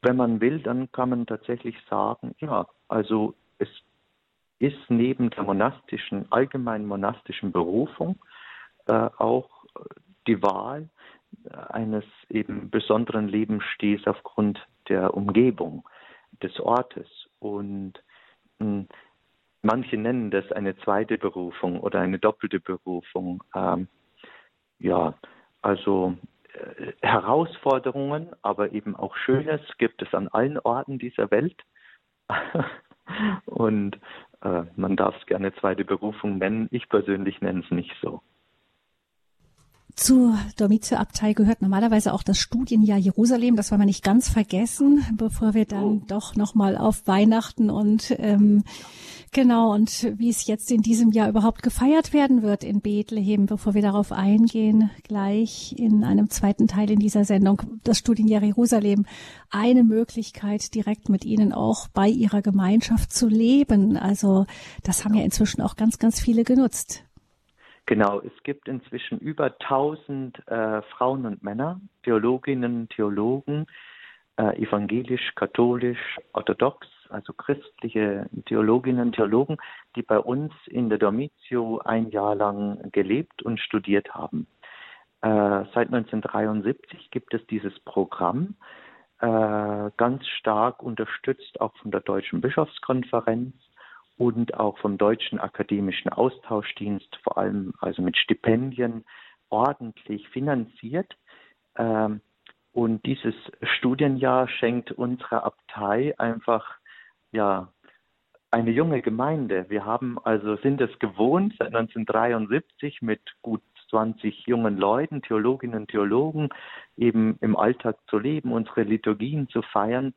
wenn man will, dann kann man tatsächlich sagen, ja, also es ist neben der monastischen, allgemeinen monastischen Berufung äh, auch die Wahl eines eben besonderen Lebensstils aufgrund der Umgebung des Ortes. Und mh, hm, Manche nennen das eine zweite Berufung oder eine doppelte Berufung. Ähm, ja, also äh, Herausforderungen, aber eben auch Schönes gibt es an allen Orten dieser Welt. Und äh, man darf es gerne zweite Berufung nennen. Ich persönlich nenne es nicht so. Zur Dormitio-Abtei gehört normalerweise auch das Studienjahr Jerusalem. Das wollen wir nicht ganz vergessen, bevor wir dann oh. doch nochmal auf Weihnachten und ähm, genau und wie es jetzt in diesem Jahr überhaupt gefeiert werden wird in Bethlehem, bevor wir darauf eingehen, gleich in einem zweiten Teil in dieser Sendung, das Studienjahr Jerusalem, eine Möglichkeit, direkt mit Ihnen auch bei Ihrer Gemeinschaft zu leben. Also das haben ja inzwischen auch ganz, ganz viele genutzt. Genau, es gibt inzwischen über 1000 äh, Frauen und Männer, Theologinnen, Theologen, äh, evangelisch, katholisch, orthodox, also christliche Theologinnen, Theologen, die bei uns in der Dormitio ein Jahr lang gelebt und studiert haben. Äh, seit 1973 gibt es dieses Programm, äh, ganz stark unterstützt auch von der Deutschen Bischofskonferenz und auch vom Deutschen Akademischen Austauschdienst, vor allem also mit Stipendien, ordentlich finanziert. Ähm, und dieses Studienjahr schenkt unserer Abtei einfach ja eine junge Gemeinde. Wir haben also sind es gewohnt seit 1973 mit gut 20 jungen Leuten, Theologinnen und Theologen, eben im Alltag zu leben, unsere Liturgien zu feiern.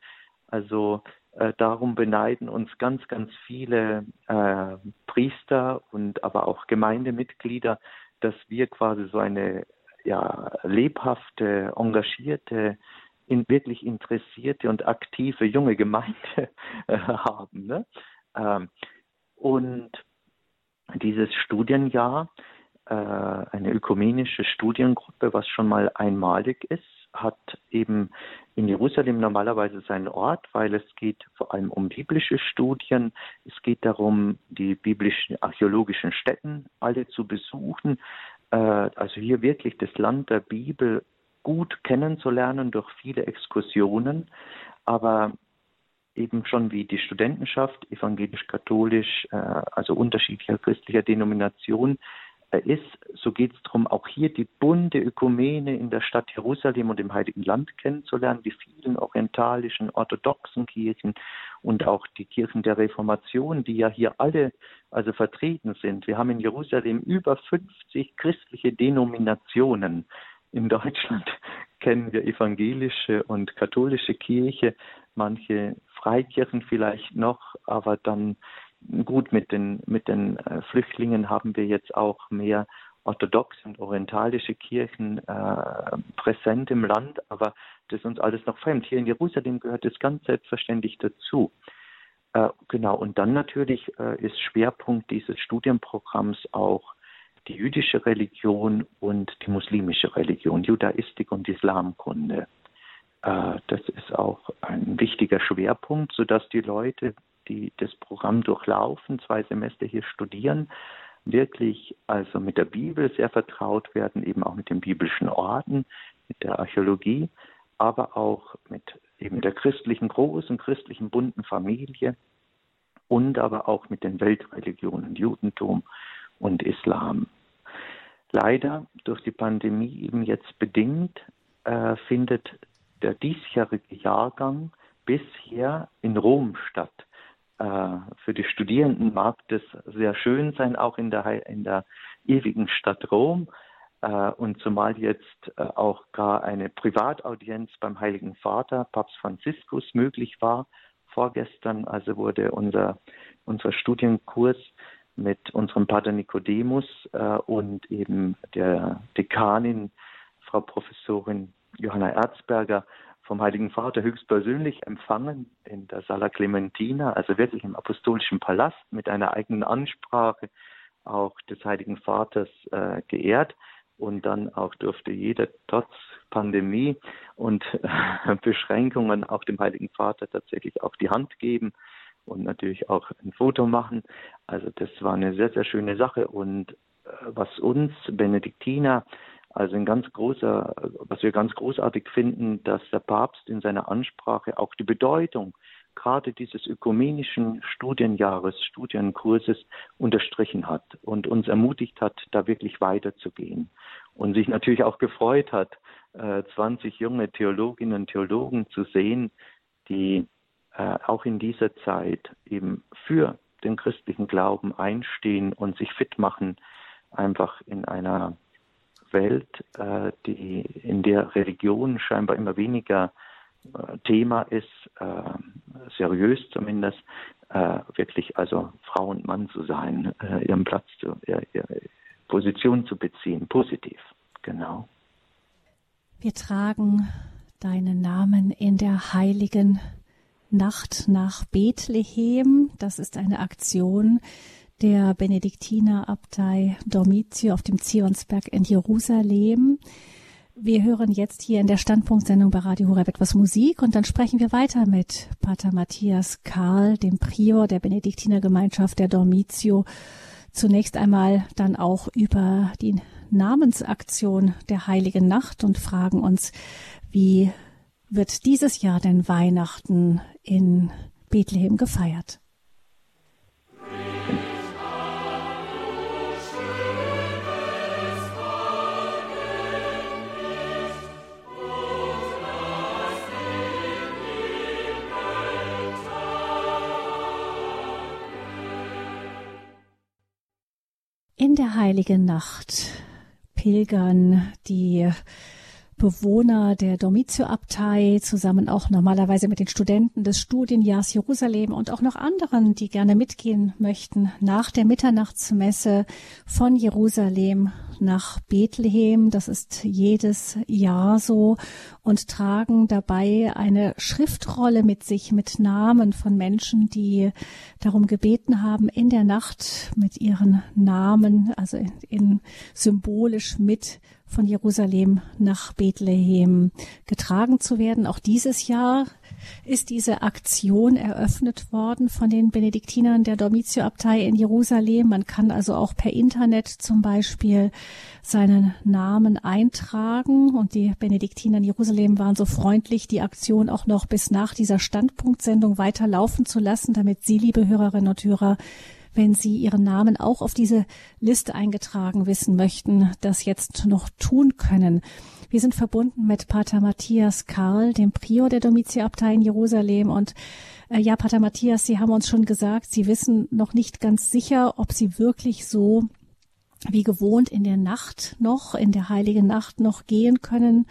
Also äh, darum beneiden uns ganz, ganz viele äh, Priester und aber auch Gemeindemitglieder, dass wir quasi so eine ja, lebhafte, engagierte, in, wirklich interessierte und aktive junge Gemeinde haben. Ne? Ähm, und dieses Studienjahr, äh, eine ökumenische Studiengruppe, was schon mal einmalig ist, hat eben in Jerusalem normalerweise seinen Ort, weil es geht vor allem um biblische Studien. Es geht darum, die biblischen archäologischen Stätten alle zu besuchen. Äh, also hier wirklich das Land der Bibel gut kennenzulernen durch viele Exkursionen. Aber eben schon wie die Studentenschaft, evangelisch-katholisch, äh, also unterschiedlicher christlicher Denomination, ist, so geht es darum, auch hier die bunte Ökumene in der Stadt Jerusalem und im Heiligen Land kennenzulernen, die vielen orientalischen, orthodoxen Kirchen und auch die Kirchen der Reformation, die ja hier alle also vertreten sind. Wir haben in Jerusalem über 50 christliche Denominationen. In Deutschland kennen wir evangelische und katholische Kirche, manche Freikirchen vielleicht noch, aber dann Gut, mit den, mit den äh, Flüchtlingen haben wir jetzt auch mehr orthodoxe und orientalische Kirchen äh, präsent im Land, aber das ist uns alles noch fremd. Hier in Jerusalem gehört das ganz selbstverständlich dazu. Äh, genau, und dann natürlich äh, ist Schwerpunkt dieses Studienprogramms auch die jüdische Religion und die muslimische Religion, Judaistik und Islamkunde. Äh, das ist auch ein wichtiger Schwerpunkt, sodass die Leute die das Programm durchlaufen, zwei Semester hier studieren, wirklich also mit der Bibel sehr vertraut werden, eben auch mit den biblischen Orten, mit der Archäologie, aber auch mit eben der christlichen, großen christlichen bunten Familie und aber auch mit den Weltreligionen, Judentum und Islam. Leider durch die Pandemie eben jetzt bedingt äh, findet der diesjährige Jahrgang bisher in Rom statt. Äh, für die Studierenden mag das sehr schön sein, auch in der, in der ewigen Stadt Rom. Äh, und zumal jetzt äh, auch gar eine Privataudienz beim Heiligen Vater, Papst Franziskus, möglich war. Vorgestern also wurde unser, unser Studienkurs mit unserem Pater Nicodemus und eben der Dekanin, Frau Professorin Johanna Erzberger, vom Heiligen Vater höchstpersönlich empfangen in der Sala Clementina, also wirklich im apostolischen Palast mit einer eigenen Ansprache auch des Heiligen Vaters äh, geehrt. Und dann auch durfte jeder trotz Pandemie und äh, Beschränkungen auch dem Heiligen Vater tatsächlich auch die Hand geben und natürlich auch ein Foto machen. Also das war eine sehr, sehr schöne Sache. Und äh, was uns Benediktiner also ein ganz großer, was wir ganz großartig finden, dass der Papst in seiner Ansprache auch die Bedeutung gerade dieses ökumenischen Studienjahres, Studienkurses unterstrichen hat und uns ermutigt hat, da wirklich weiterzugehen. Und sich natürlich auch gefreut hat, 20 äh, junge Theologinnen und Theologen zu sehen, die äh, auch in dieser Zeit eben für den christlichen Glauben einstehen und sich fit machen, einfach in einer Welt, äh, die in der Religion scheinbar immer weniger äh, Thema ist, äh, seriös zumindest, äh, wirklich also Frau und Mann zu sein, äh, ihren Platz zu, ihre, ihre Position zu beziehen, positiv, genau. Wir tragen deinen Namen in der heiligen Nacht nach Bethlehem. Das ist eine Aktion der Benediktinerabtei Dormitio auf dem Zionsberg in Jerusalem. Wir hören jetzt hier in der Standpunktsendung bei Radio Horeb etwas Musik und dann sprechen wir weiter mit Pater Matthias Karl, dem Prior der Benediktinergemeinschaft der Dormitio. Zunächst einmal dann auch über die Namensaktion der Heiligen Nacht und fragen uns, wie wird dieses Jahr denn Weihnachten in Bethlehem gefeiert? In der heiligen Nacht pilgern die Bewohner der Dormitio-Abtei zusammen auch normalerweise mit den Studenten des Studienjahrs Jerusalem und auch noch anderen, die gerne mitgehen möchten, nach der Mitternachtsmesse von Jerusalem nach Bethlehem. Das ist jedes Jahr so und tragen dabei eine Schriftrolle mit sich mit Namen von Menschen, die darum gebeten haben, in der Nacht mit ihren Namen, also in, in symbolisch mit von Jerusalem nach Bethlehem getragen zu werden. Auch dieses Jahr ist diese Aktion eröffnet worden von den Benediktinern der Dormitio-Abtei in Jerusalem. Man kann also auch per Internet zum Beispiel seinen Namen eintragen und die Benediktiner in Jerusalem waren so freundlich, die Aktion auch noch bis nach dieser Standpunktsendung weiterlaufen zu lassen, damit Sie, liebe Hörerinnen und Hörer, wenn Sie Ihren Namen auch auf diese Liste eingetragen wissen möchten, das jetzt noch tun können. Wir sind verbunden mit Pater Matthias Karl, dem Prior der Domitiabtei in Jerusalem. Und äh, ja, Pater Matthias, Sie haben uns schon gesagt, Sie wissen noch nicht ganz sicher, ob Sie wirklich so wie gewohnt in der Nacht noch, in der heiligen Nacht noch gehen können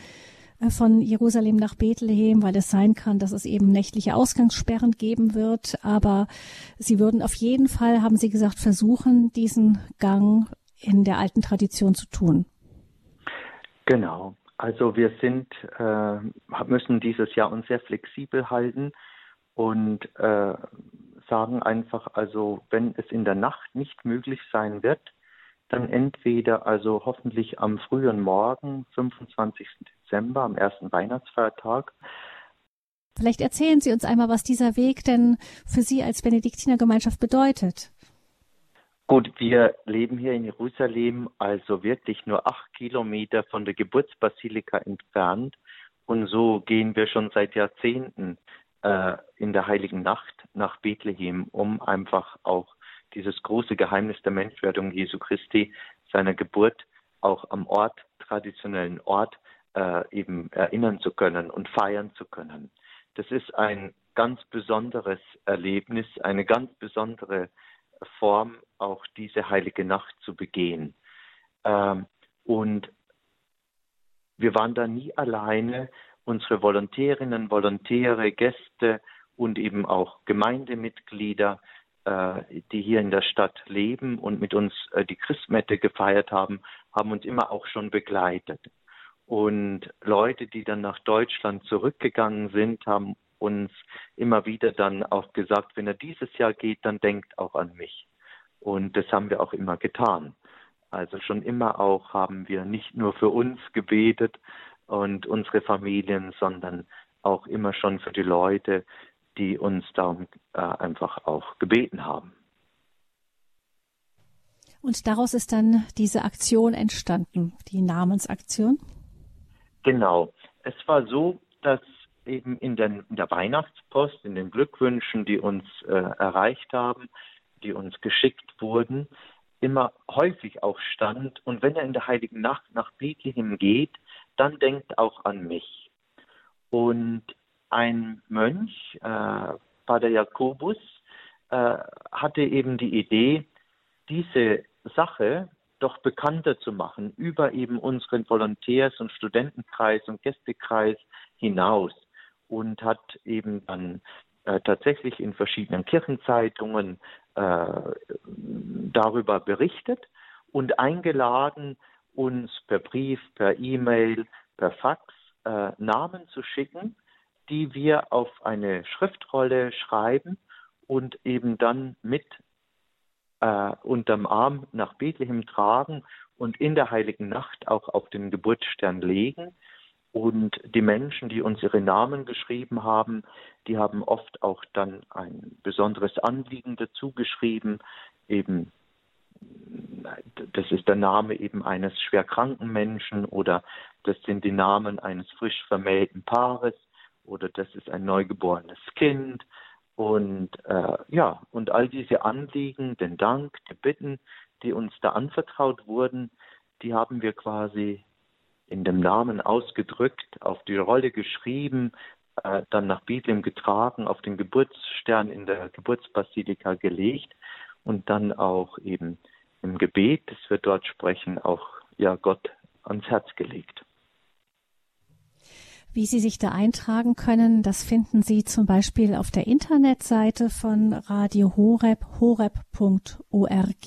von Jerusalem nach Bethlehem, weil es sein kann, dass es eben nächtliche Ausgangssperren geben wird. Aber sie würden auf jeden Fall, haben sie gesagt, versuchen, diesen Gang in der alten Tradition zu tun. Genau. Also wir sind, äh, müssen dieses Jahr uns sehr flexibel halten und äh, sagen einfach, also wenn es in der Nacht nicht möglich sein wird, dann entweder also hoffentlich am frühen Morgen, 25. Dezember, am ersten Weihnachtsfeiertag. Vielleicht erzählen Sie uns einmal, was dieser Weg denn für Sie als Benediktinergemeinschaft bedeutet. Gut, wir leben hier in Jerusalem, also wirklich nur acht Kilometer von der Geburtsbasilika entfernt. Und so gehen wir schon seit Jahrzehnten äh, in der Heiligen Nacht nach Bethlehem, um einfach auch dieses große Geheimnis der Menschwerdung Jesu Christi, seiner Geburt, auch am Ort, traditionellen Ort, äh, eben erinnern zu können und feiern zu können. Das ist ein ganz besonderes Erlebnis, eine ganz besondere Form, auch diese heilige Nacht zu begehen. Ähm, und wir waren da nie alleine. Unsere Volontärinnen, Volontäre, Gäste und eben auch Gemeindemitglieder die hier in der Stadt leben und mit uns äh, die Christmette gefeiert haben, haben uns immer auch schon begleitet. Und Leute, die dann nach Deutschland zurückgegangen sind, haben uns immer wieder dann auch gesagt, wenn er dieses Jahr geht, dann denkt auch an mich. Und das haben wir auch immer getan. Also schon immer auch haben wir nicht nur für uns gebetet und unsere Familien, sondern auch immer schon für die Leute, die uns darum äh, einfach auch gebeten haben. Und daraus ist dann diese Aktion entstanden, die Namensaktion? Genau. Es war so, dass eben in, den, in der Weihnachtspost, in den Glückwünschen, die uns äh, erreicht haben, die uns geschickt wurden, immer häufig auch stand, und wenn er in der heiligen Nacht nach Bethlehem geht, dann denkt auch an mich. Und ein Mönch, äh, Pater Jakobus, äh, hatte eben die Idee, diese Sache doch bekannter zu machen über eben unseren Volontärs- und Studentenkreis und Gästekreis hinaus und hat eben dann äh, tatsächlich in verschiedenen Kirchenzeitungen äh, darüber berichtet und eingeladen, uns per Brief, per E-Mail, per Fax äh, Namen zu schicken, die wir auf eine Schriftrolle schreiben und eben dann mit äh, unterm Arm nach Bethlehem tragen und in der heiligen Nacht auch auf den Geburtsstern legen. Und die Menschen, die uns ihre Namen geschrieben haben, die haben oft auch dann ein besonderes Anliegen dazu geschrieben, eben das ist der Name eben eines schwerkranken Menschen oder das sind die Namen eines frisch vermählten Paares oder das ist ein neugeborenes Kind und äh, ja, und all diese Anliegen, den Dank, die Bitten, die uns da anvertraut wurden, die haben wir quasi in dem Namen ausgedrückt, auf die Rolle geschrieben, äh, dann nach Bethlehem getragen, auf den Geburtsstern in der Geburtsbasilika gelegt und dann auch eben im Gebet, das wir dort sprechen, auch ja Gott ans Herz gelegt. Wie Sie sich da eintragen können, das finden Sie zum Beispiel auf der Internetseite von Radio Horeb, horeb.org.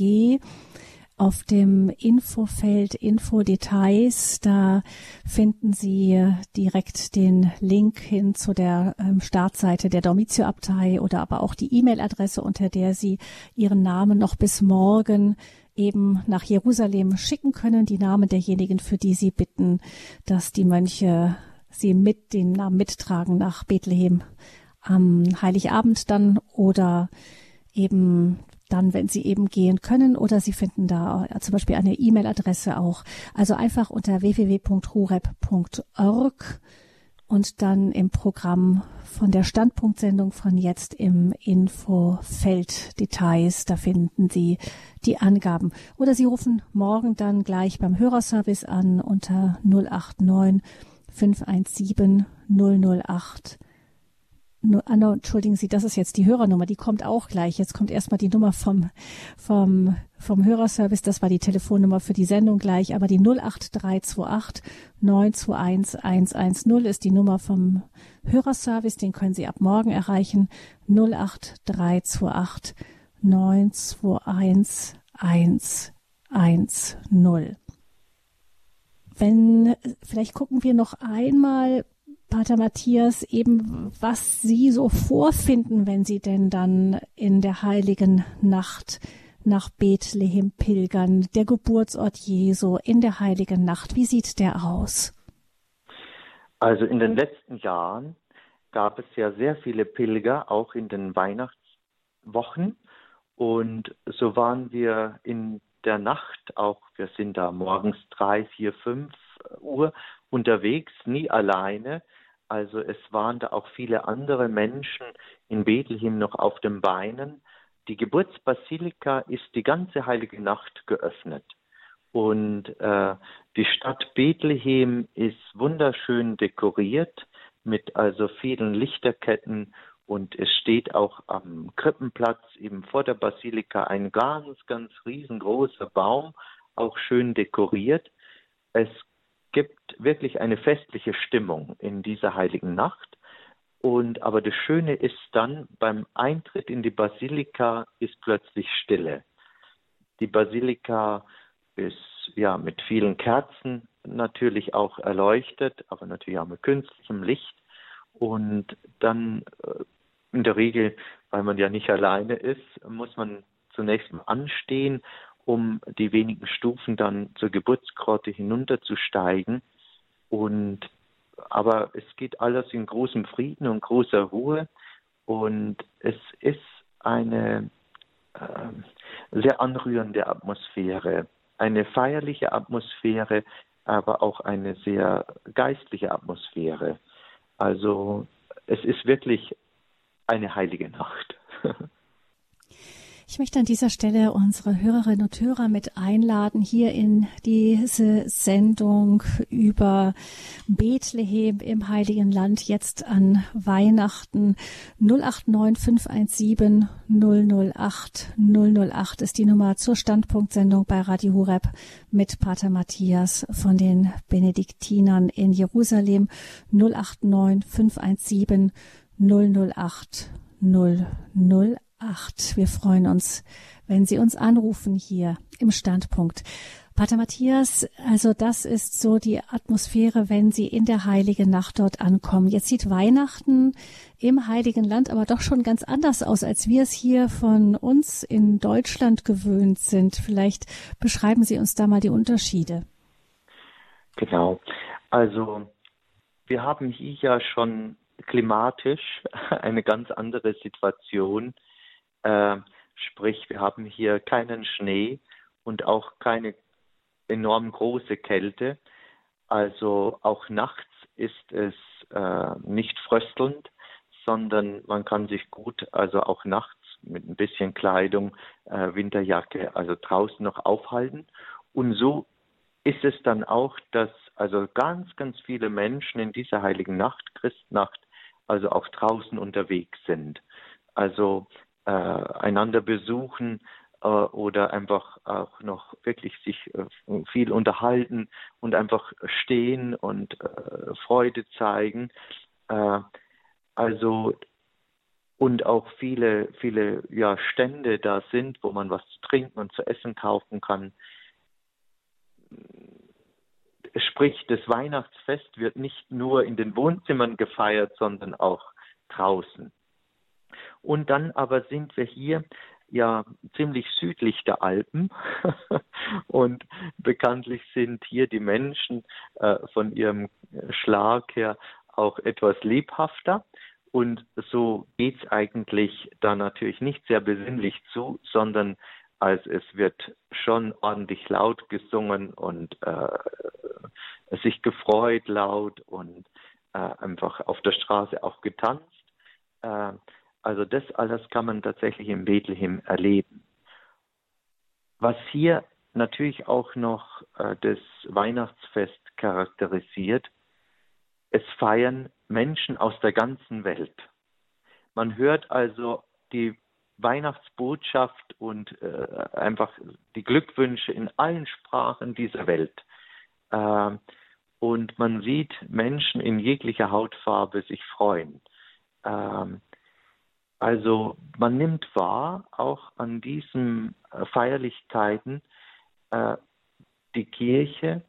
Auf dem Infofeld Infodetails, da finden Sie direkt den Link hin zu der ähm, Startseite der Domizio-Abtei oder aber auch die E-Mail-Adresse, unter der Sie Ihren Namen noch bis morgen eben nach Jerusalem schicken können, die Namen derjenigen, für die Sie bitten, dass die Mönche sie mit den Namen mittragen nach Bethlehem am Heiligabend dann oder eben dann, wenn sie eben gehen können oder sie finden da zum Beispiel eine E-Mail-Adresse auch. Also einfach unter www.horeb.org und dann im Programm von der Standpunktsendung von jetzt im Infofeld Details, da finden Sie die Angaben. Oder Sie rufen morgen dann gleich beim Hörerservice an unter 089 517 008. Ah, entschuldigen Sie, das ist jetzt die Hörernummer, die kommt auch gleich. Jetzt kommt erstmal die Nummer vom, vom, vom Hörerservice, das war die Telefonnummer für die Sendung gleich, aber die 08328 921 110 ist die Nummer vom Hörerservice, den können Sie ab morgen erreichen. 08328 921 110 wenn, vielleicht gucken wir noch einmal, Pater Matthias, eben, was Sie so vorfinden, wenn Sie denn dann in der heiligen Nacht nach Bethlehem pilgern, der Geburtsort Jesu in der heiligen Nacht. Wie sieht der aus? Also in den letzten Jahren gab es ja sehr viele Pilger, auch in den Weihnachtswochen. Und so waren wir in der Nacht, auch wir sind da morgens drei, vier, fünf Uhr unterwegs, nie alleine. Also es waren da auch viele andere Menschen in Bethlehem noch auf den Beinen. Die Geburtsbasilika ist die ganze heilige Nacht geöffnet. Und äh, die Stadt Bethlehem ist wunderschön dekoriert mit also vielen Lichterketten und es steht auch am Krippenplatz eben vor der Basilika ein ganz, ganz riesengroßer Baum, auch schön dekoriert. Es gibt wirklich eine festliche Stimmung in dieser heiligen Nacht. Und aber das Schöne ist dann, beim Eintritt in die Basilika ist plötzlich Stille. Die Basilika ist ja mit vielen Kerzen natürlich auch erleuchtet, aber natürlich auch mit künstlichem Licht. Und dann äh, in der Regel, weil man ja nicht alleine ist, muss man zunächst mal anstehen, um die wenigen Stufen dann zur Geburtsgrotte hinunterzusteigen. Und aber es geht alles in großem Frieden und großer Ruhe. Und es ist eine äh, sehr anrührende Atmosphäre, eine feierliche Atmosphäre, aber auch eine sehr geistliche Atmosphäre. Also es ist wirklich eine heilige Nacht. Ich möchte an dieser Stelle unsere Hörerinnen und Hörer mit einladen, hier in diese Sendung über Bethlehem im Heiligen Land jetzt an Weihnachten. 089 517 008 008 ist die Nummer zur Standpunktsendung bei Radio Hureb mit Pater Matthias von den Benediktinern in Jerusalem. 089 517 008 008 acht. Wir freuen uns, wenn Sie uns anrufen hier im Standpunkt. Pater Matthias, also das ist so die Atmosphäre, wenn Sie in der heiligen Nacht dort ankommen. Jetzt sieht Weihnachten im heiligen Land aber doch schon ganz anders aus, als wir es hier von uns in Deutschland gewöhnt sind. Vielleicht beschreiben Sie uns da mal die Unterschiede. Genau. Also wir haben hier ja schon klimatisch eine ganz andere Situation äh, sprich, wir haben hier keinen Schnee und auch keine enorm große Kälte. Also auch nachts ist es äh, nicht fröstelnd, sondern man kann sich gut, also auch nachts mit ein bisschen Kleidung, äh, Winterjacke, also draußen noch aufhalten. Und so ist es dann auch, dass also ganz, ganz viele Menschen in dieser heiligen Nacht, Christnacht, also auch draußen unterwegs sind. Also äh, einander besuchen äh, oder einfach auch noch wirklich sich äh, viel unterhalten und einfach stehen und äh, Freude zeigen. Äh, also und auch viele, viele ja, Stände da sind, wo man was zu trinken und zu essen kaufen kann. Sprich, das Weihnachtsfest wird nicht nur in den Wohnzimmern gefeiert, sondern auch draußen. Und dann aber sind wir hier ja ziemlich südlich der Alpen und bekanntlich sind hier die Menschen äh, von ihrem Schlag her auch etwas lebhafter. Und so geht es eigentlich da natürlich nicht sehr besinnlich zu, sondern als es wird schon ordentlich laut gesungen und äh, sich gefreut laut und äh, einfach auf der Straße auch getanzt. Äh, also das alles kann man tatsächlich in Bethlehem erleben. Was hier natürlich auch noch äh, das Weihnachtsfest charakterisiert, es feiern Menschen aus der ganzen Welt. Man hört also die Weihnachtsbotschaft und äh, einfach die Glückwünsche in allen Sprachen dieser Welt. Äh, und man sieht Menschen in jeglicher Hautfarbe sich freuen. Ähm, also man nimmt wahr, auch an diesen äh, Feierlichkeiten, äh, die Kirche,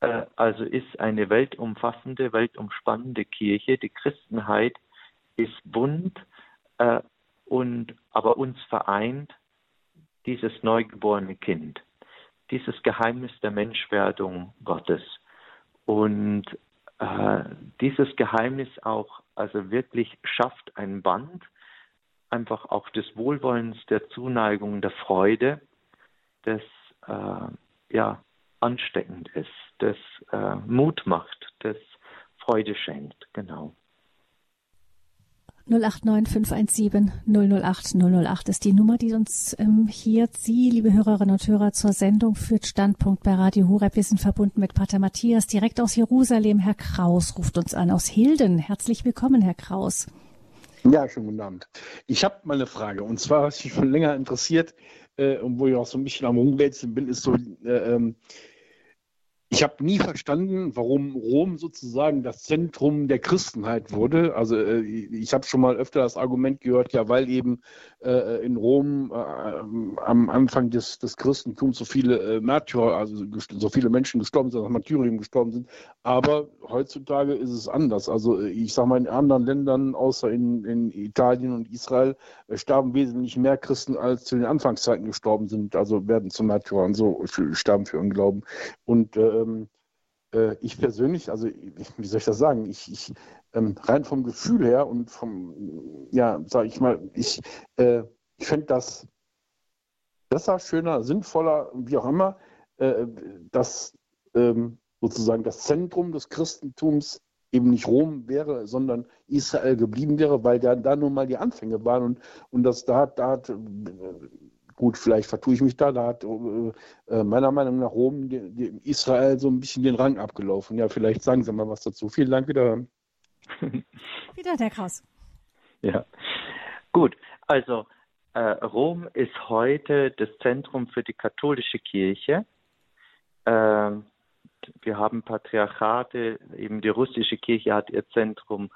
äh, also ist eine weltumfassende, weltumspannende Kirche. Die Christenheit ist bunt äh, und aber uns vereint dieses neugeborene Kind, dieses Geheimnis der Menschwerdung Gottes. Und äh, dieses Geheimnis auch also wirklich schafft ein Band, einfach auch des Wohlwollens, der Zuneigung, der Freude, das äh, ja ansteckend ist, das äh, Mut macht, das Freude schenkt, genau. 089 517 008 008 ist die Nummer, die uns ähm, hier Sie, liebe Hörerinnen und Hörer, zur Sendung führt. Standpunkt bei Radio Horeb. Wir sind verbunden mit Pater Matthias direkt aus Jerusalem. Herr Kraus ruft uns an aus Hilden. Herzlich willkommen, Herr Kraus. Ja, schönen guten Abend. Ich habe mal eine Frage und zwar, was mich schon länger interessiert äh, und wo ich auch so ein bisschen am Rumwälzen bin, ist so, äh, ähm, ich habe nie verstanden, warum Rom sozusagen das Zentrum der Christenheit wurde. Also äh, ich habe schon mal öfter das Argument gehört, ja, weil eben äh, in Rom äh, am Anfang des, des Christentums so viele äh, Märtyrer, also so viele Menschen gestorben sind, Martyrium gestorben sind. Aber heutzutage ist es anders. Also äh, ich sage mal, in anderen Ländern, außer in, in Italien und Israel, äh, sterben wesentlich mehr Christen, als zu den Anfangszeiten gestorben sind. Also werden zu Märtyrern, so für, sterben für ihren Glauben. Und ähm, äh, ich persönlich, also wie soll ich das sagen, ich, ich ähm, rein vom Gefühl her und vom, ja, sag ich mal, ich, äh, ich fände das besser, schöner, sinnvoller, wie auch immer, äh, dass ähm, sozusagen das Zentrum des Christentums eben nicht Rom wäre, sondern Israel geblieben wäre, weil da, da nun mal die Anfänge waren und, und das da, da hat, gut, vielleicht vertue ich mich da, da hat äh, meiner Meinung nach Rom die, die Israel so ein bisschen den Rang abgelaufen. Ja, vielleicht sagen Sie mal was dazu. Vielen Dank wieder. wieder der Kraus. Ja, gut. Also äh, Rom ist heute das Zentrum für die katholische Kirche. Äh, wir haben Patriarchate, eben die russische Kirche hat ihr Zentrum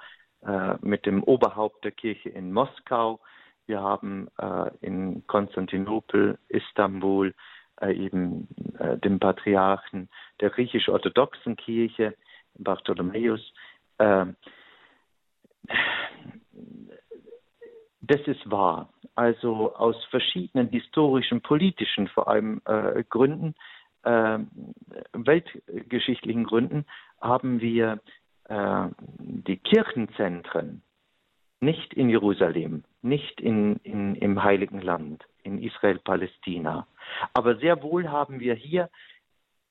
äh, mit dem Oberhaupt der Kirche in Moskau. Wir haben äh, in Konstantinopel, Istanbul äh, eben äh, den Patriarchen der griechisch-orthodoxen Kirche, Bartholomäus. Ähm, das ist wahr. Also aus verschiedenen historischen, politischen vor allem äh, Gründen äh, weltgeschichtlichen Gründen haben wir äh, die Kirchenzentren nicht in Jerusalem, nicht in, in, im Heiligen Land, in Israel-Palästina. Aber sehr wohl haben wir hier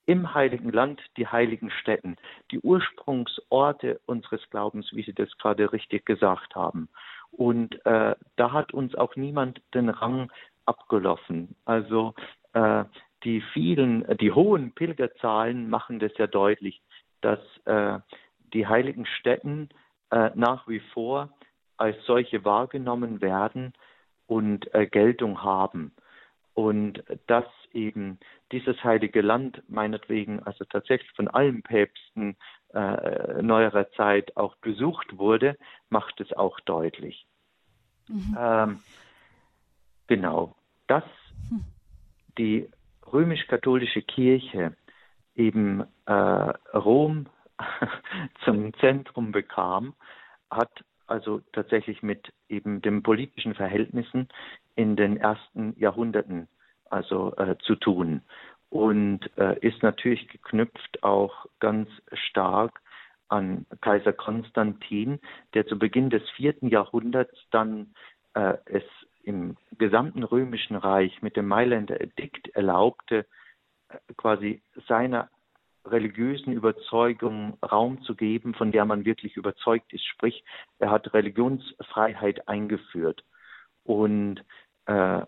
im Heiligen Land die heiligen Städten, die Ursprungsorte unseres Glaubens, wie Sie das gerade richtig gesagt haben. Und äh, da hat uns auch niemand den Rang abgelaufen. Also äh, die vielen, die hohen Pilgerzahlen machen das ja deutlich, dass äh, die heiligen Stätten äh, nach wie vor als solche wahrgenommen werden und äh, Geltung haben. Und dass eben dieses heilige Land meinetwegen, also tatsächlich von allen Päpsten äh, neuerer Zeit auch besucht wurde, macht es auch deutlich. Mhm. Ähm, genau, dass hm. die römisch-katholische Kirche eben äh, Rom zum Zentrum bekam, hat also tatsächlich mit eben den politischen Verhältnissen in den ersten Jahrhunderten also äh, zu tun. Und äh, ist natürlich geknüpft auch ganz stark an Kaiser Konstantin, der zu Beginn des vierten Jahrhunderts dann äh, es im gesamten römischen Reich mit dem Mailänder Edikt erlaubte, äh, quasi seiner religiösen Überzeugung Raum zu geben, von der man wirklich überzeugt ist. Sprich, er hat Religionsfreiheit eingeführt. Und äh,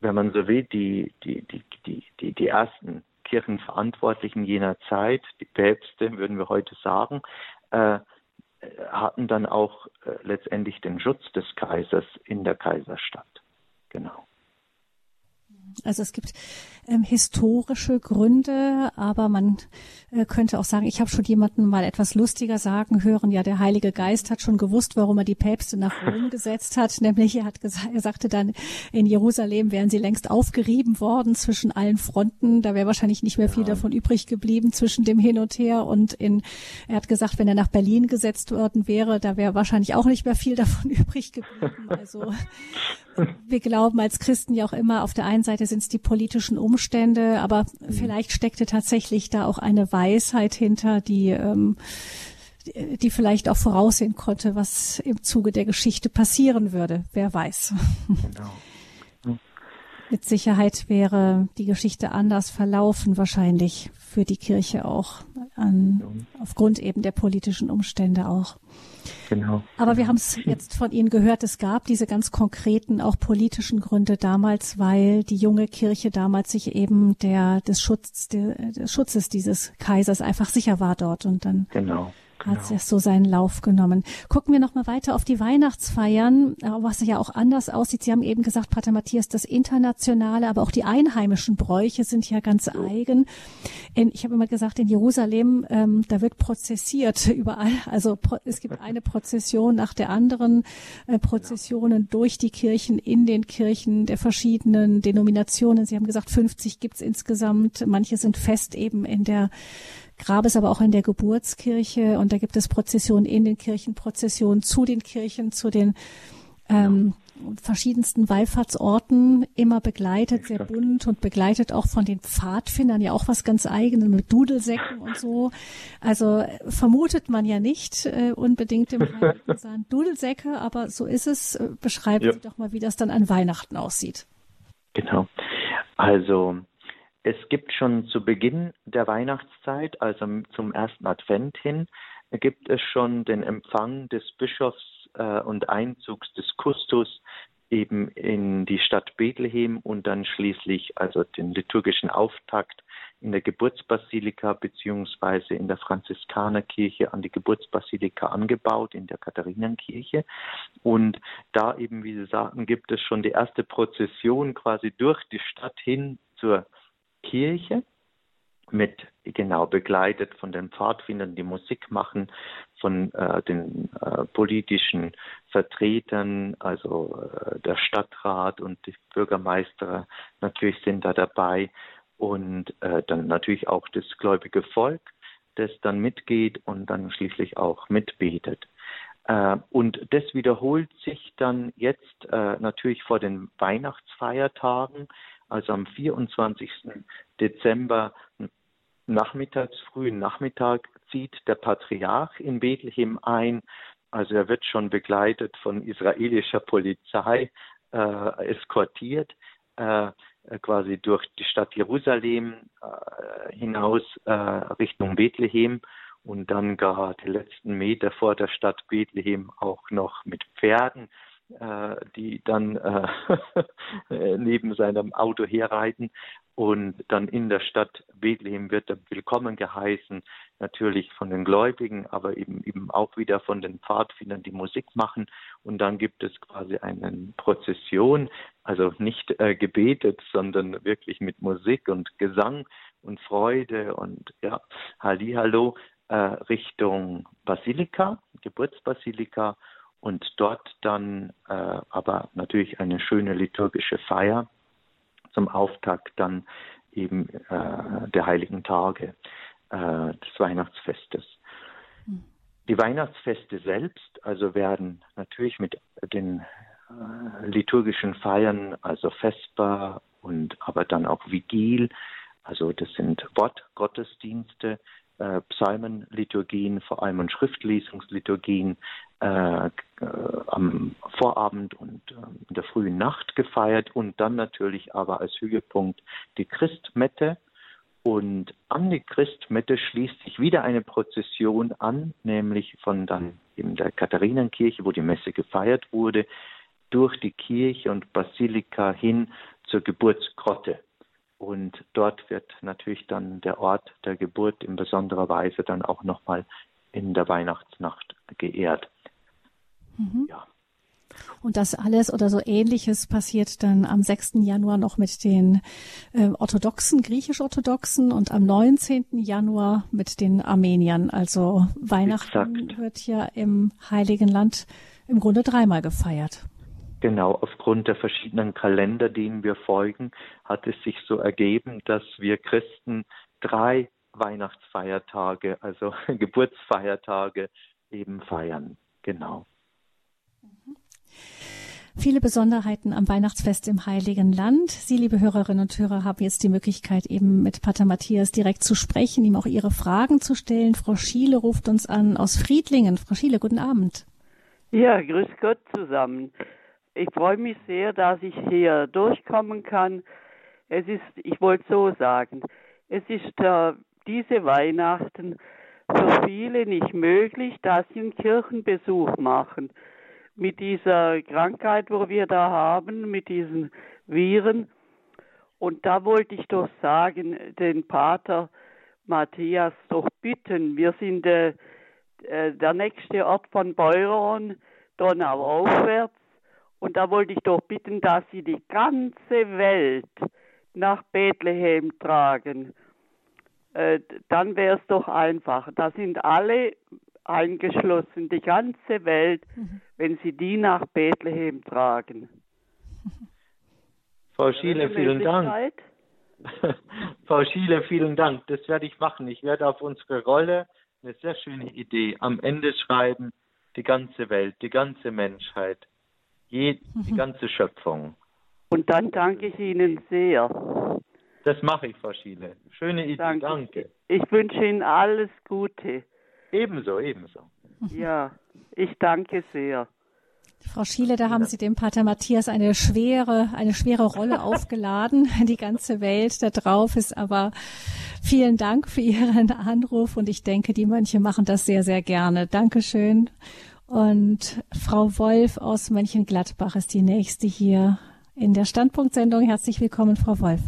wenn man so will, die, die, die, die, die, die ersten Kirchenverantwortlichen jener Zeit, die Päpste, würden wir heute sagen, äh, hatten dann auch äh, letztendlich den Schutz des Kaisers in der Kaiserstadt. Genau. Also es gibt ähm, historische Gründe, aber man äh, könnte auch sagen, ich habe schon jemanden mal etwas lustiger sagen hören, ja, der Heilige Geist hat schon gewusst, warum er die Päpste nach Rom gesetzt hat, nämlich er hat gesagt, er sagte dann, in Jerusalem wären sie längst aufgerieben worden zwischen allen Fronten, da wäre wahrscheinlich nicht mehr viel ja. davon übrig geblieben zwischen dem Hin und Her und in, er hat gesagt, wenn er nach Berlin gesetzt worden wäre, da wäre wahrscheinlich auch nicht mehr viel davon übrig geblieben. Also wir glauben als Christen ja auch immer, auf der einen Seite sind es die politischen Umstände, aber mhm. vielleicht steckte tatsächlich da auch eine Weisheit hinter, die, ähm, die vielleicht auch voraussehen konnte, was im Zuge der Geschichte passieren würde. Wer weiß. Genau. Mit Sicherheit wäre die Geschichte anders verlaufen, wahrscheinlich für die Kirche auch, an, aufgrund eben der politischen Umstände auch. Genau. Aber wir haben es jetzt von Ihnen gehört, es gab diese ganz konkreten, auch politischen Gründe damals, weil die junge Kirche damals sich eben der, des, Schutz, der, des Schutzes dieses Kaisers einfach sicher war dort und dann genau hat es genau. so seinen Lauf genommen. Gucken wir noch mal weiter auf die Weihnachtsfeiern, äh, was ja auch anders aussieht. Sie haben eben gesagt, Pater Matthias, das internationale, aber auch die einheimischen Bräuche sind ja ganz eigen. In, ich habe immer gesagt, in Jerusalem, ähm, da wird prozessiert überall. Also es gibt eine Prozession nach der anderen, äh, Prozessionen durch die Kirchen, in den Kirchen der verschiedenen Denominationen. Sie haben gesagt, 50 gibt's insgesamt. Manche sind fest eben in der Grabes aber auch in der Geburtskirche und da gibt es Prozessionen in den Kirchen, Prozessionen zu den Kirchen, zu den ähm, verschiedensten Wallfahrtsorten, immer begleitet, sehr bunt und begleitet auch von den Pfadfindern, ja auch was ganz eigenes mit Dudelsäcken und so. Also vermutet man ja nicht äh, unbedingt im Heiligen Dudelsäcke, aber so ist es. Beschreiben ja. Sie doch mal, wie das dann an Weihnachten aussieht. Genau. Also es gibt schon zu Beginn der Weihnachtszeit, also zum ersten Advent hin, gibt es schon den Empfang des Bischofs äh, und Einzugs des Kustus eben in die Stadt Bethlehem und dann schließlich also den liturgischen Auftakt in der Geburtsbasilika beziehungsweise in der Franziskanerkirche an die Geburtsbasilika angebaut, in der Katharinenkirche. Und da eben, wie Sie sagten, gibt es schon die erste Prozession quasi durch die Stadt hin zur Kirche mit genau begleitet von den Pfadfindern, die Musik machen, von äh, den äh, politischen Vertretern, also äh, der Stadtrat und die Bürgermeister natürlich sind da dabei und äh, dann natürlich auch das gläubige Volk, das dann mitgeht und dann schließlich auch mitbetet. Äh, und das wiederholt sich dann jetzt äh, natürlich vor den Weihnachtsfeiertagen, also am 24. Dezember nachmittags, frühen Nachmittag zieht der Patriarch in Bethlehem ein. Also er wird schon begleitet von israelischer Polizei, äh, eskortiert, äh, quasi durch die Stadt Jerusalem äh, hinaus äh, Richtung Bethlehem und dann gar die letzten Meter vor der Stadt Bethlehem auch noch mit Pferden die dann äh, neben seinem Auto herreiten. Und dann in der Stadt Bethlehem wird er willkommen geheißen, natürlich von den Gläubigen, aber eben, eben auch wieder von den Pfadfindern, die Musik machen. Und dann gibt es quasi eine Prozession, also nicht äh, gebetet, sondern wirklich mit Musik und Gesang und Freude und ja, Hallihallo äh, Richtung Basilika, Geburtsbasilika und dort dann äh, aber natürlich eine schöne liturgische Feier zum Auftakt dann eben äh, der heiligen Tage äh, des Weihnachtsfestes. Mhm. Die Weihnachtsfeste selbst also werden natürlich mit den äh, liturgischen Feiern, also Vesper und aber dann auch Vigil, also das sind Wortgottesdienste, äh, Psalmenliturgien, vor allem und Schriftlesungsliturgien äh, äh, am Vorabend und äh, in der frühen Nacht gefeiert und dann natürlich aber als Höhepunkt die Christmette. Und an die Christmette schließt sich wieder eine Prozession an, nämlich von dann eben der Katharinenkirche, wo die Messe gefeiert wurde, durch die Kirche und Basilika hin zur Geburtsgrotte. Und dort wird natürlich dann der Ort der Geburt in besonderer Weise dann auch nochmal in der Weihnachtsnacht geehrt. Mhm. Ja. Und das alles oder so ähnliches passiert dann am 6. Januar noch mit den äh, orthodoxen, griechisch-orthodoxen und am 19. Januar mit den Armeniern. Also Weihnachten Exakt. wird ja im Heiligen Land im Grunde dreimal gefeiert. Genau, aufgrund der verschiedenen Kalender, denen wir folgen, hat es sich so ergeben, dass wir Christen drei Weihnachtsfeiertage, also Geburtsfeiertage eben feiern. Genau. Viele Besonderheiten am Weihnachtsfest im Heiligen Land. Sie, liebe Hörerinnen und Hörer, haben jetzt die Möglichkeit, eben mit Pater Matthias direkt zu sprechen, ihm auch Ihre Fragen zu stellen. Frau Schiele ruft uns an aus Friedlingen. Frau Schiele, guten Abend. Ja, grüß Gott zusammen. Ich freue mich sehr, dass ich hier durchkommen kann. Es ist, ich wollte so sagen, es ist äh, diese Weihnachten für viele nicht möglich, dass sie einen Kirchenbesuch machen mit dieser Krankheit, wo wir da haben, mit diesen Viren. Und da wollte ich doch sagen, den Pater Matthias doch bitten, wir sind äh, äh der nächste Ort von Beuron, Donau aufwärts. Und da wollte ich doch bitten, dass Sie die ganze Welt nach Bethlehem tragen. Äh, dann wäre es doch einfach. Da sind alle eingeschlossen, die ganze Welt, mhm. wenn sie die nach Bethlehem tragen. Frau Schiele, vielen Dank. Frau Schiele, vielen Dank. Das werde ich machen. Ich werde auf unsere Rolle eine sehr schöne Idee am Ende schreiben, die ganze Welt, die ganze Menschheit, je, die mhm. ganze Schöpfung. Und dann danke ich Ihnen sehr. Das mache ich, Frau Schiele. Schöne Idee, danke. danke. Ich wünsche Ihnen alles Gute. Ebenso, ebenso. Ja, ich danke sehr. Frau Schiele, da haben Sie dem Pater Matthias eine schwere, eine schwere Rolle aufgeladen. Die ganze Welt da drauf ist aber Vielen Dank für Ihren Anruf und ich denke, die Mönche machen das sehr, sehr gerne. Dankeschön. Und Frau Wolf aus Mönchengladbach ist die nächste hier in der Standpunktsendung. Herzlich willkommen, Frau Wolf.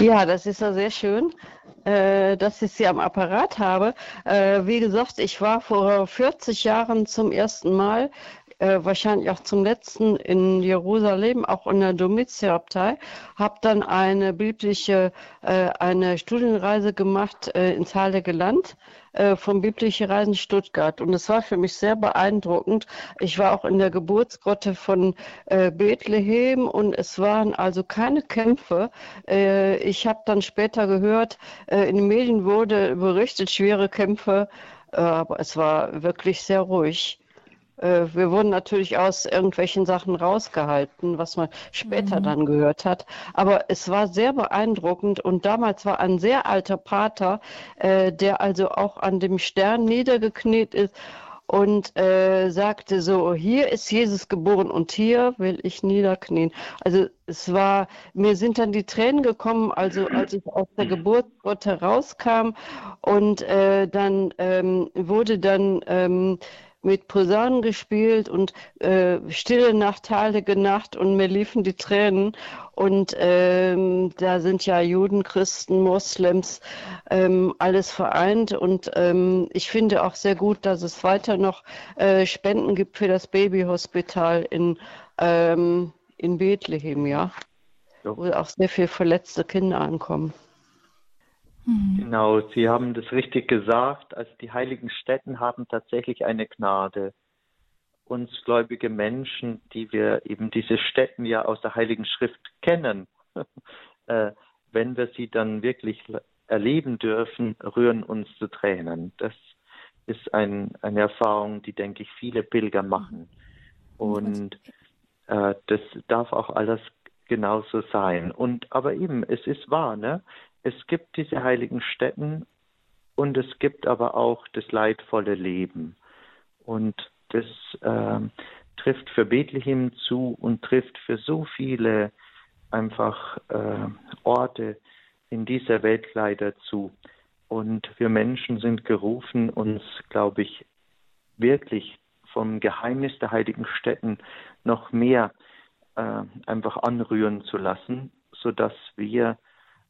Ja, das ist ja sehr schön, äh, dass ich Sie am Apparat habe. Äh, wie gesagt, ich war vor 40 Jahren zum ersten Mal äh, wahrscheinlich auch zum letzten in Jerusalem, auch in der Domitiabtei, habe dann eine biblische, eine Studienreise gemacht ins Heilige Land äh, vom Biblische Reisen Stuttgart. Und es war für mich sehr beeindruckend. Ich war auch in der Geburtsgrotte von äh, Bethlehem und es waren also keine Kämpfe. Äh, ich habe dann später gehört, äh, in den Medien wurde berichtet, schwere Kämpfe, äh, aber es war wirklich sehr ruhig. Äh, wir wurden natürlich aus irgendwelchen Sachen rausgehalten, was man später mhm. dann gehört hat. Aber es war sehr beeindruckend und damals war ein sehr alter Pater, äh, der also auch an dem Stern niedergekniet ist und äh, sagte so, hier ist Jesus geboren und hier will ich niederknien. Also es war, mir sind dann die Tränen gekommen, also als ich aus der Geburtsgrotte rauskam und äh, dann ähm, wurde dann ähm, mit Posaunen gespielt und äh, Stille Nacht, Heilige Nacht und mir liefen die Tränen. Und ähm, da sind ja Juden, Christen, Moslems, ähm, alles vereint. Und ähm, ich finde auch sehr gut, dass es weiter noch äh, Spenden gibt für das Babyhospital in, ähm, in Bethlehem, ja. So. Wo auch sehr viele verletzte Kinder ankommen. Mhm. Genau, Sie haben das richtig gesagt. Also die heiligen Städten haben tatsächlich eine Gnade. Uns gläubige Menschen, die wir eben diese Städten ja aus der Heiligen Schrift kennen, äh, wenn wir sie dann wirklich erleben dürfen, rühren uns zu Tränen. Das ist ein, eine Erfahrung, die, denke ich, viele Pilger machen. Und äh, das darf auch alles genauso sein. Und aber eben, es ist wahr, ne? Es gibt diese heiligen Stätten und es gibt aber auch das leidvolle Leben. Und das äh, trifft für Bethlehem zu und trifft für so viele einfach äh, Orte in dieser Welt leider zu. Und wir Menschen sind gerufen, uns, glaube ich, wirklich vom Geheimnis der heiligen Stätten noch mehr äh, einfach anrühren zu lassen, sodass wir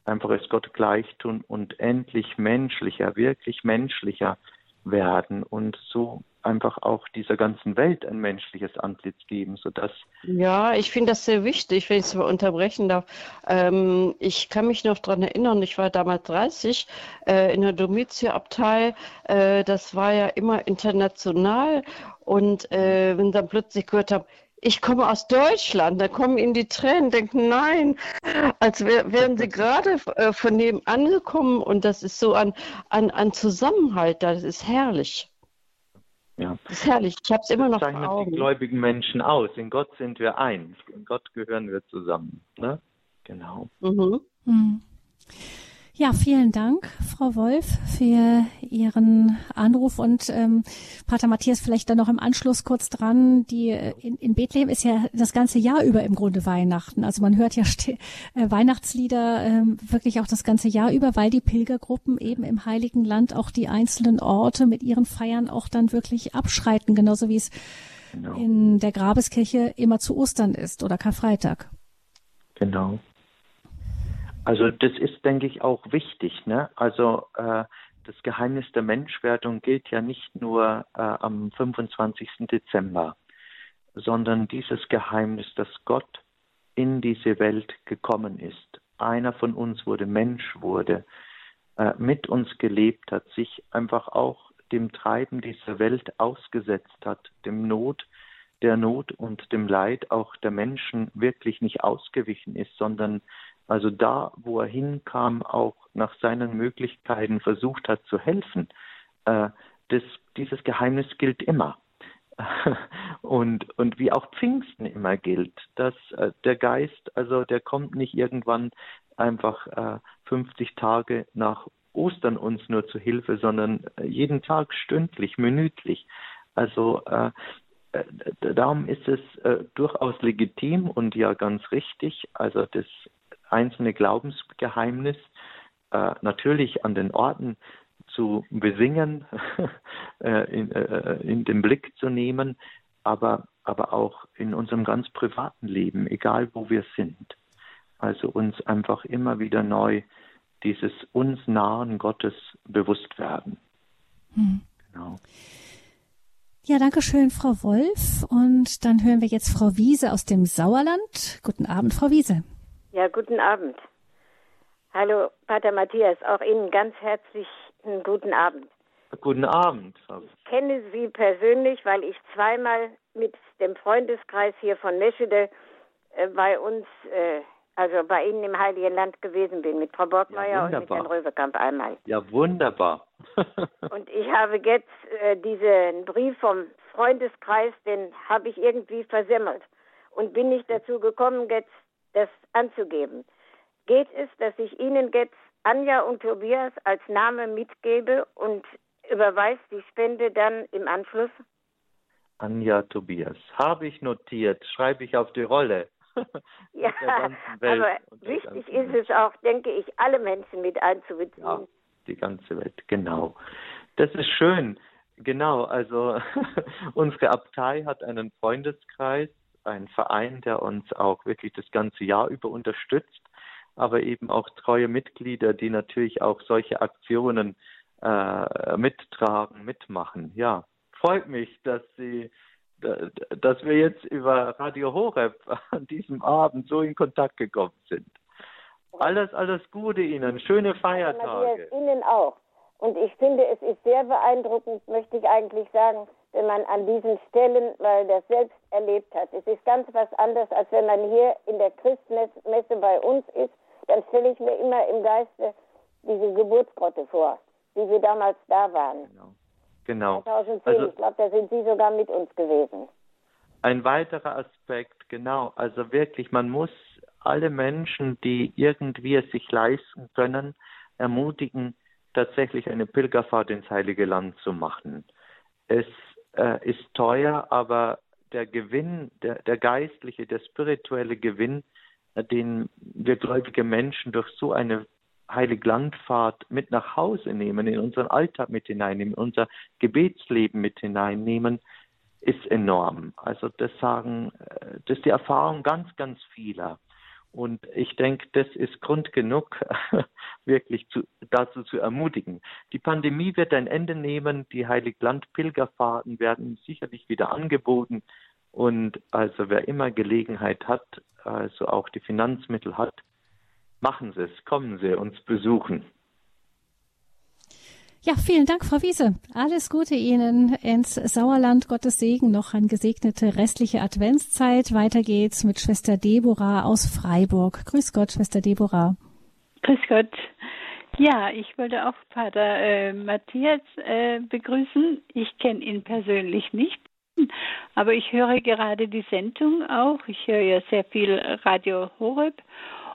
einfach es Gott gleich tun und endlich menschlicher, wirklich menschlicher werden und so einfach auch dieser ganzen Welt ein menschliches Antlitz geben, sodass ja, ich finde das sehr wichtig, wenn ich es mal unterbrechen darf. Ähm, ich kann mich noch daran erinnern, ich war damals 30 äh, in der Domizio-Abtei. Äh, das war ja immer international und äh, wenn dann plötzlich gehört habe, ich komme aus Deutschland, da kommen ihnen die Tränen, denken, nein, als wär, wären sie gerade äh, von dem angekommen und das ist so an, an, an Zusammenhalt, das ist herrlich. Ja. Das ist herrlich, ich habe es immer noch das zeichnet vor Augen. die gläubigen Menschen aus, in Gott sind wir eins, in Gott gehören wir zusammen. Ne? Genau. Mhm. Mhm. Ja, vielen Dank, Frau Wolf, für Ihren Anruf und ähm, Pater Matthias vielleicht dann noch im Anschluss kurz dran. Die äh, in, in Bethlehem ist ja das ganze Jahr über im Grunde Weihnachten. Also man hört ja äh, Weihnachtslieder äh, wirklich auch das ganze Jahr über, weil die Pilgergruppen eben im Heiligen Land auch die einzelnen Orte mit ihren Feiern auch dann wirklich abschreiten, genauso wie es genau. in der Grabeskirche immer zu Ostern ist oder Karfreitag. Genau. Also das ist, denke ich, auch wichtig. Ne? Also äh, das Geheimnis der Menschwerdung gilt ja nicht nur äh, am 25. Dezember, sondern dieses Geheimnis, dass Gott in diese Welt gekommen ist. Einer von uns wurde Mensch, wurde äh, mit uns gelebt hat, sich einfach auch dem Treiben dieser Welt ausgesetzt hat, dem Not, der Not und dem Leid auch der Menschen wirklich nicht ausgewichen ist, sondern also da, wo er hinkam, auch nach seinen Möglichkeiten versucht hat zu helfen. Äh, das, dieses Geheimnis gilt immer. und, und wie auch Pfingsten immer gilt, dass äh, der Geist, also der kommt nicht irgendwann einfach äh, 50 Tage nach Ostern uns nur zu Hilfe, sondern äh, jeden Tag stündlich, minütlich. Also äh, äh, darum ist es äh, durchaus legitim und ja ganz richtig, also das einzelne Glaubensgeheimnis äh, natürlich an den Orten zu besingen, äh, in, äh, in den Blick zu nehmen, aber, aber auch in unserem ganz privaten Leben, egal wo wir sind. Also uns einfach immer wieder neu dieses uns nahen Gottes bewusst werden. Hm. Genau. Ja, danke schön, Frau Wolf. Und dann hören wir jetzt Frau Wiese aus dem Sauerland. Guten Abend, Frau Wiese. Ja, guten Abend. Hallo, Pater Matthias, auch Ihnen ganz herzlichen guten Abend. Guten Abend. Ich kenne Sie persönlich, weil ich zweimal mit dem Freundeskreis hier von Meschede äh, bei uns äh, also bei Ihnen im Heiligen Land gewesen bin, mit Frau Borgmeier ja, und mit Herrn Röwekamp einmal. Ja, wunderbar. und ich habe jetzt äh, diesen Brief vom Freundeskreis, den habe ich irgendwie versemmelt und bin nicht dazu gekommen, jetzt das anzugeben. Geht es, dass ich Ihnen jetzt Anja und Tobias als Name mitgebe und überweist die Spende dann im Anschluss? Anja Tobias. Habe ich notiert, schreibe ich auf die Rolle. ja, aber wichtig ist es auch, denke ich, alle Menschen mit einzubeziehen. Ja, die ganze Welt, genau. Das ist schön. Genau, also unsere Abtei hat einen Freundeskreis, einen Verein, der uns auch wirklich das ganze Jahr über unterstützt, aber eben auch treue Mitglieder, die natürlich auch solche Aktionen äh, mittragen, mitmachen. Ja, freut mich, dass Sie dass wir jetzt über Radio Horeb an diesem Abend so in Kontakt gekommen sind. Alles, alles Gute Ihnen, schöne Feiertage. Ihnen auch. Und ich finde, es ist sehr beeindruckend, möchte ich eigentlich sagen, wenn man an diesen Stellen, weil das selbst erlebt hat. Es ist ganz was anderes, als wenn man hier in der Christmesse bei uns ist. Dann stelle ich mir immer im Geiste diese Geburtsgrotte vor, wie wir damals da waren. Genau. Genau. 2010, also, ich glaube, da sind Sie sogar mit uns gewesen. Ein weiterer Aspekt, genau. Also wirklich, man muss alle Menschen, die irgendwie es sich leisten können, ermutigen, tatsächlich eine Pilgerfahrt ins Heilige Land zu machen. Es äh, ist teuer, aber der Gewinn, der, der geistliche, der spirituelle Gewinn, äh, den wir gläubige Menschen durch so eine Heiliglandfahrt mit nach Hause nehmen, in unseren Alltag mit hineinnehmen, in unser Gebetsleben mit hineinnehmen, ist enorm. Also das sagen, äh, das ist die Erfahrung ganz, ganz vieler. Und ich denke, das ist Grund genug, wirklich zu, dazu zu ermutigen. Die Pandemie wird ein Ende nehmen. Die Heiligland-Pilgerfahrten werden sicherlich wieder angeboten. Und also wer immer Gelegenheit hat, also auch die Finanzmittel hat, Machen Sie es, kommen Sie uns besuchen. Ja, vielen Dank, Frau Wiese. Alles Gute Ihnen ins Sauerland. Gottes Segen, noch eine gesegnete restliche Adventszeit. Weiter geht's mit Schwester Deborah aus Freiburg. Grüß Gott, Schwester Deborah. Grüß Gott. Ja, ich wollte auch Pater äh, Matthias äh, begrüßen. Ich kenne ihn persönlich nicht, aber ich höre gerade die Sendung auch. Ich höre ja sehr viel Radio Horeb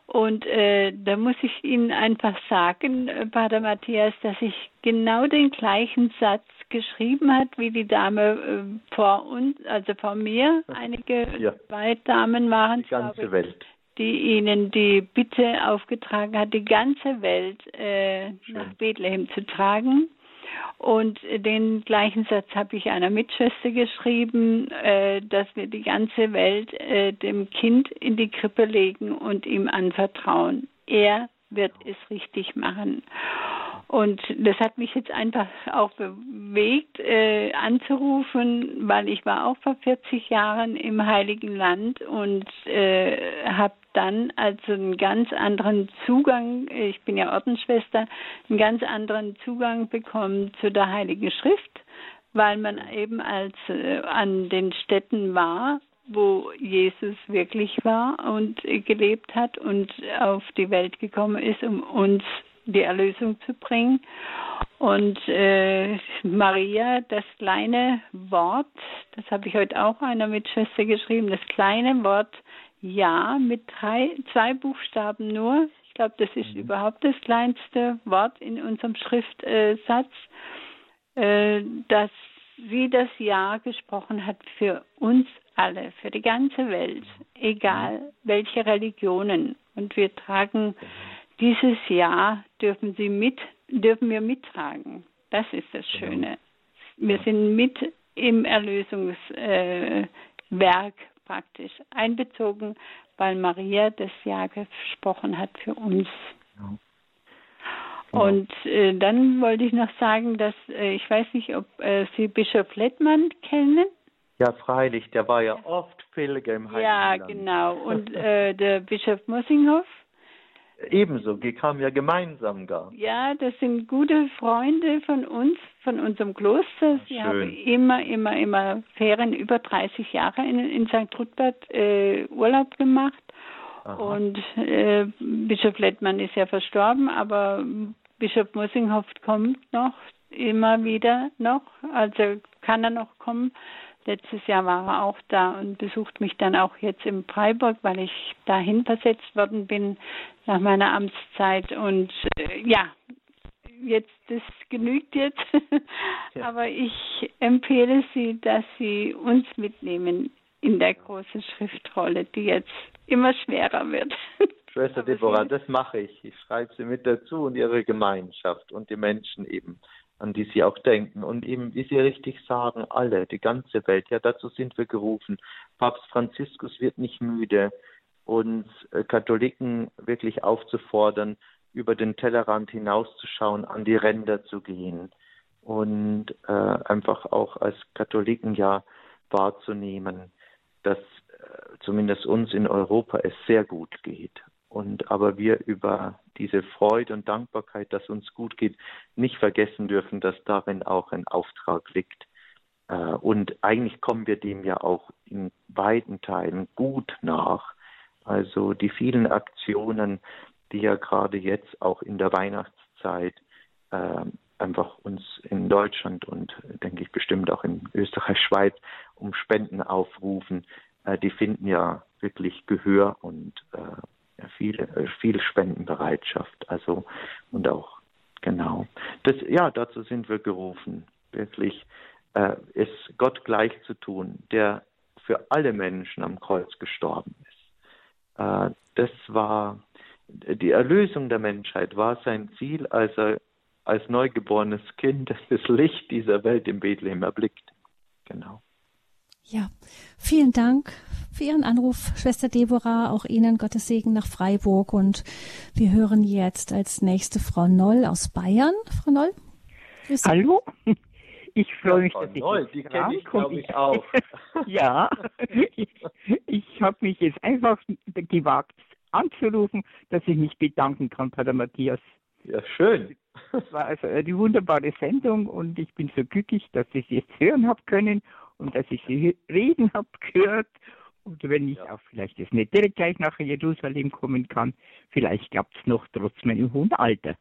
und äh, da muss ich Ihnen einfach sagen, äh, Pater Matthias, dass ich genau den gleichen Satz geschrieben hat, wie die Dame äh, vor uns, also vor mir, einige ja. zwei Damen waren, die ganze ich, Welt. die ihnen die Bitte aufgetragen hat, die ganze Welt äh, nach Bethlehem zu tragen. Und den gleichen Satz habe ich einer Mitschwester geschrieben, äh, dass wir die ganze Welt äh, dem Kind in die Krippe legen und ihm anvertrauen. Er wird es richtig machen. Und das hat mich jetzt einfach auch bewegt, äh, anzurufen, weil ich war auch vor 40 Jahren im Heiligen Land und äh, habe dann also einen ganz anderen Zugang, ich bin ja Ordensschwester, einen ganz anderen Zugang bekommen zu der Heiligen Schrift, weil man eben als äh, an den Städten war, wo Jesus wirklich war und gelebt hat und auf die Welt gekommen ist, um uns die Erlösung zu bringen. Und äh, Maria, das kleine Wort, das habe ich heute auch einer Mitschwester geschrieben, das kleine Wort Ja mit drei, zwei Buchstaben nur. Ich glaube, das ist mhm. überhaupt das kleinste Wort in unserem Schriftsatz, äh, dass sie das Ja gesprochen hat für uns alle, für die ganze Welt, egal welche Religionen. Und wir tragen dieses Jahr dürfen sie mit, dürfen wir mittragen. Das ist das genau. Schöne. Wir sind mit im Erlösungswerk praktisch einbezogen, weil Maria das Jahr gesprochen hat für uns. Ja. Und äh, dann wollte ich noch sagen, dass äh, ich weiß nicht, ob äh, Sie Bischof Lettmann kennen. Ja, freilich, der war ja oft Pilger im Heiligen Ja, Land. genau. Und äh, der Bischof Mossinghoff Ebenso, wir kamen ja gemeinsam gar. Ja, das sind gute Freunde von uns, von unserem Kloster. Sie Schön. haben immer, immer, immer Ferien über 30 Jahre in, in St. Rudbert äh, Urlaub gemacht. Aha. Und äh, Bischof Lettmann ist ja verstorben, aber Bischof Mossinghoff kommt noch immer wieder noch, also kann er noch kommen. Letztes Jahr war er auch da und besucht mich dann auch jetzt in Freiburg, weil ich dahin versetzt worden bin nach meiner Amtszeit. Und äh, ja, jetzt, das genügt jetzt. ja. Aber ich empfehle Sie, dass Sie uns mitnehmen in der großen Schriftrolle, die jetzt immer schwerer wird. Schwester Deborah, das mache ich. Ich schreibe sie mit dazu und ihre Gemeinschaft und die Menschen eben an die sie auch denken. Und eben, wie Sie richtig sagen, alle, die ganze Welt, ja, dazu sind wir gerufen. Papst Franziskus wird nicht müde, uns äh, Katholiken wirklich aufzufordern, über den Tellerrand hinauszuschauen, an die Ränder zu gehen und äh, einfach auch als Katholiken ja wahrzunehmen, dass äh, zumindest uns in Europa es sehr gut geht und aber wir über diese Freude und Dankbarkeit, dass uns gut geht, nicht vergessen dürfen, dass darin auch ein Auftrag liegt. Äh, und eigentlich kommen wir dem ja auch in beiden Teilen gut nach. Also die vielen Aktionen, die ja gerade jetzt auch in der Weihnachtszeit äh, einfach uns in Deutschland und denke ich bestimmt auch in Österreich, Schweiz um Spenden aufrufen, äh, die finden ja wirklich Gehör und viel, äh, viel Spendenbereitschaft. Also und auch genau. Das, ja, dazu sind wir gerufen, wirklich äh, es Gott gleich zu tun, der für alle Menschen am Kreuz gestorben ist. Äh, das war die Erlösung der Menschheit war sein Ziel, als er als neugeborenes Kind das Licht dieser Welt in Bethlehem erblickt. Genau. Ja, vielen Dank für Ihren Anruf, Schwester Deborah. Auch Ihnen Gottes Segen nach Freiburg. Und wir hören jetzt als nächste Frau Noll aus Bayern. Frau Noll? Hallo? Ich freue mich, dass Noll, ich die kenne ich, glaube ich, auch. ja, ich, ich habe mich jetzt einfach gewagt anzurufen, dass ich mich bedanken kann bei der Matthias. Ja, schön. Es war also eine wunderbare Sendung und ich bin so glücklich, dass ich sie jetzt hören habe können und dass ich sie reden habe gehört. Und wenn ich ja. auch vielleicht jetzt nicht direkt gleich nach Jerusalem kommen kann, vielleicht klappt es noch trotz meinem hohen Alter.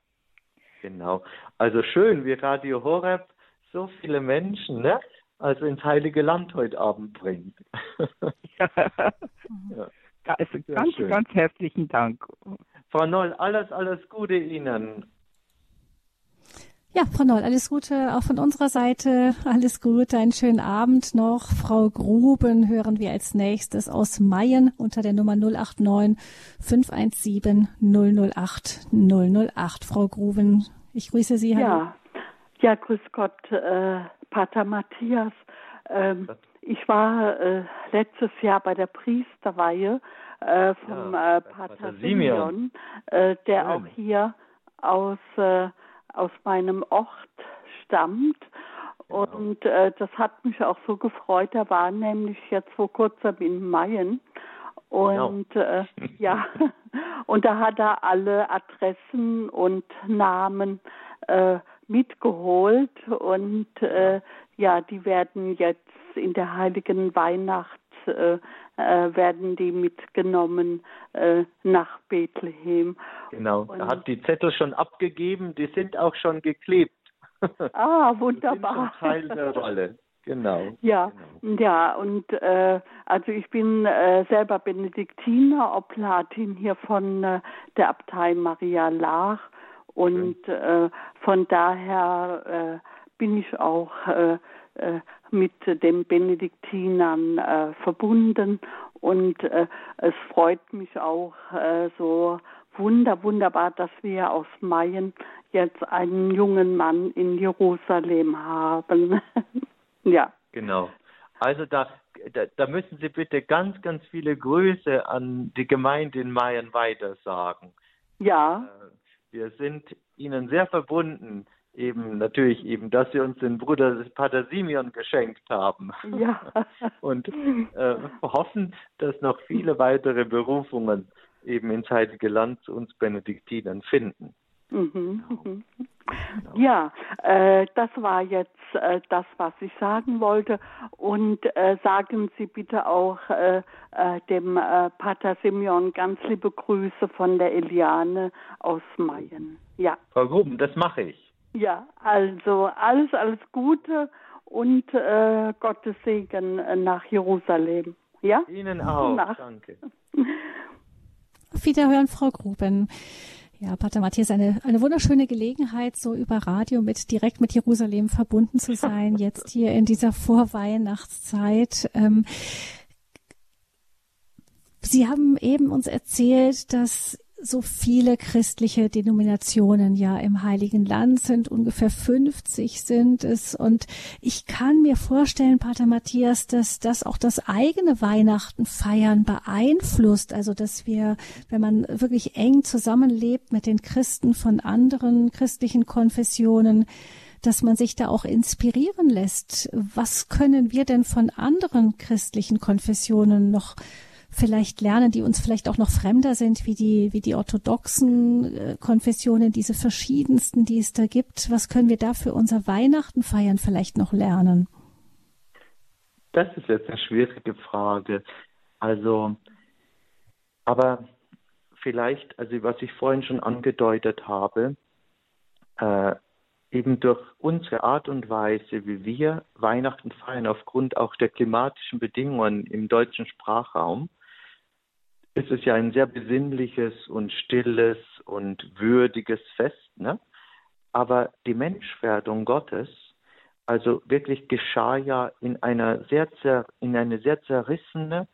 Genau. Also schön, wie Radio Horeb so viele Menschen, ne? Also ins Heilige Land heute Abend bringt. ja. ja. Also ganz, ganz herzlichen Dank. Frau Noll, alles, alles Gute Ihnen. Ja, Frau Noll, alles Gute auch von unserer Seite. Alles Gute, einen schönen Abend noch. Frau Gruben hören wir als nächstes aus Mayen unter der Nummer 089 517 008 008. Frau Gruben, ich grüße Sie. Hallo. Ja, ja, grüß Gott, äh, Pater Matthias. Ähm, ich war äh, letztes Jahr bei der Priesterweihe äh, vom ja, äh, Pater, Pater Simeon, äh, der Schön. auch hier aus äh, aus meinem Ort stammt. Genau. Und äh, das hat mich auch so gefreut. Er war nämlich jetzt vor kurzem in Mayen. Und genau. äh, ja, und da hat er alle Adressen und Namen äh, mitgeholt. Und äh, ja, die werden jetzt in der heiligen Weihnacht äh, werden die mitgenommen äh, nach Bethlehem. Genau, Und er hat die Zettel schon abgegeben, die sind auch schon geklebt. Ah, wunderbar. Das Teil der Rolle. Genau. Ja, genau. ja, und äh, also ich bin äh, selber Benediktiner, Oblatin hier von äh, der Abtei Maria Lach und äh, von daher äh, bin ich auch äh, äh, mit den Benediktinern äh, verbunden Und äh, es freut mich auch äh, so wunder, wunderbar, dass wir aus Mayen jetzt einen jungen Mann in Jerusalem haben. ja. Genau. Also da, da, da, müssen Sie bitte ganz, ganz viele Grüße an die Gemeinde in Mayen weitersagen. Ja. Äh, wir sind Ihnen sehr verbunden eben natürlich eben, dass sie uns den Bruder Pater Simeon geschenkt haben. Ja. Und äh, hoffen, dass noch viele weitere Berufungen eben ins Heilige Land zu uns Benediktinern finden. Mhm. Genau. Ja, äh, das war jetzt äh, das, was ich sagen wollte. Und äh, sagen Sie bitte auch äh, äh, dem äh, Pater Simeon ganz liebe Grüße von der Eliane aus Mayen. Ja. Frau Gruben, das mache ich. Ja, also alles, alles Gute und äh, Gottes Segen äh, nach Jerusalem. Ja? Ihnen auch. Nach. Danke. Auf Wiederhören, Frau Gruben. Ja, Pater Matthias, eine, eine wunderschöne Gelegenheit, so über Radio mit direkt mit Jerusalem verbunden zu sein, jetzt hier in dieser Vorweihnachtszeit. Ähm, Sie haben eben uns erzählt, dass so viele christliche Denominationen ja im Heiligen Land sind, ungefähr 50 sind es. Und ich kann mir vorstellen, Pater Matthias, dass das auch das eigene Weihnachten feiern beeinflusst. Also, dass wir, wenn man wirklich eng zusammenlebt mit den Christen von anderen christlichen Konfessionen, dass man sich da auch inspirieren lässt. Was können wir denn von anderen christlichen Konfessionen noch vielleicht lernen, die uns vielleicht auch noch fremder sind, wie die, wie die orthodoxen äh, Konfessionen, diese verschiedensten, die es da gibt. Was können wir da für unser Weihnachten feiern vielleicht noch lernen? Das ist jetzt eine schwierige Frage. Also, aber vielleicht, also was ich vorhin schon angedeutet habe, äh, eben durch unsere Art und Weise, wie wir Weihnachten feiern, aufgrund auch der klimatischen Bedingungen im deutschen Sprachraum, ist es ja ein sehr besinnliches und stilles und würdiges Fest. Ne? Aber die Menschwerdung Gottes, also wirklich geschah ja in einer sehr in eine sehr zerrissene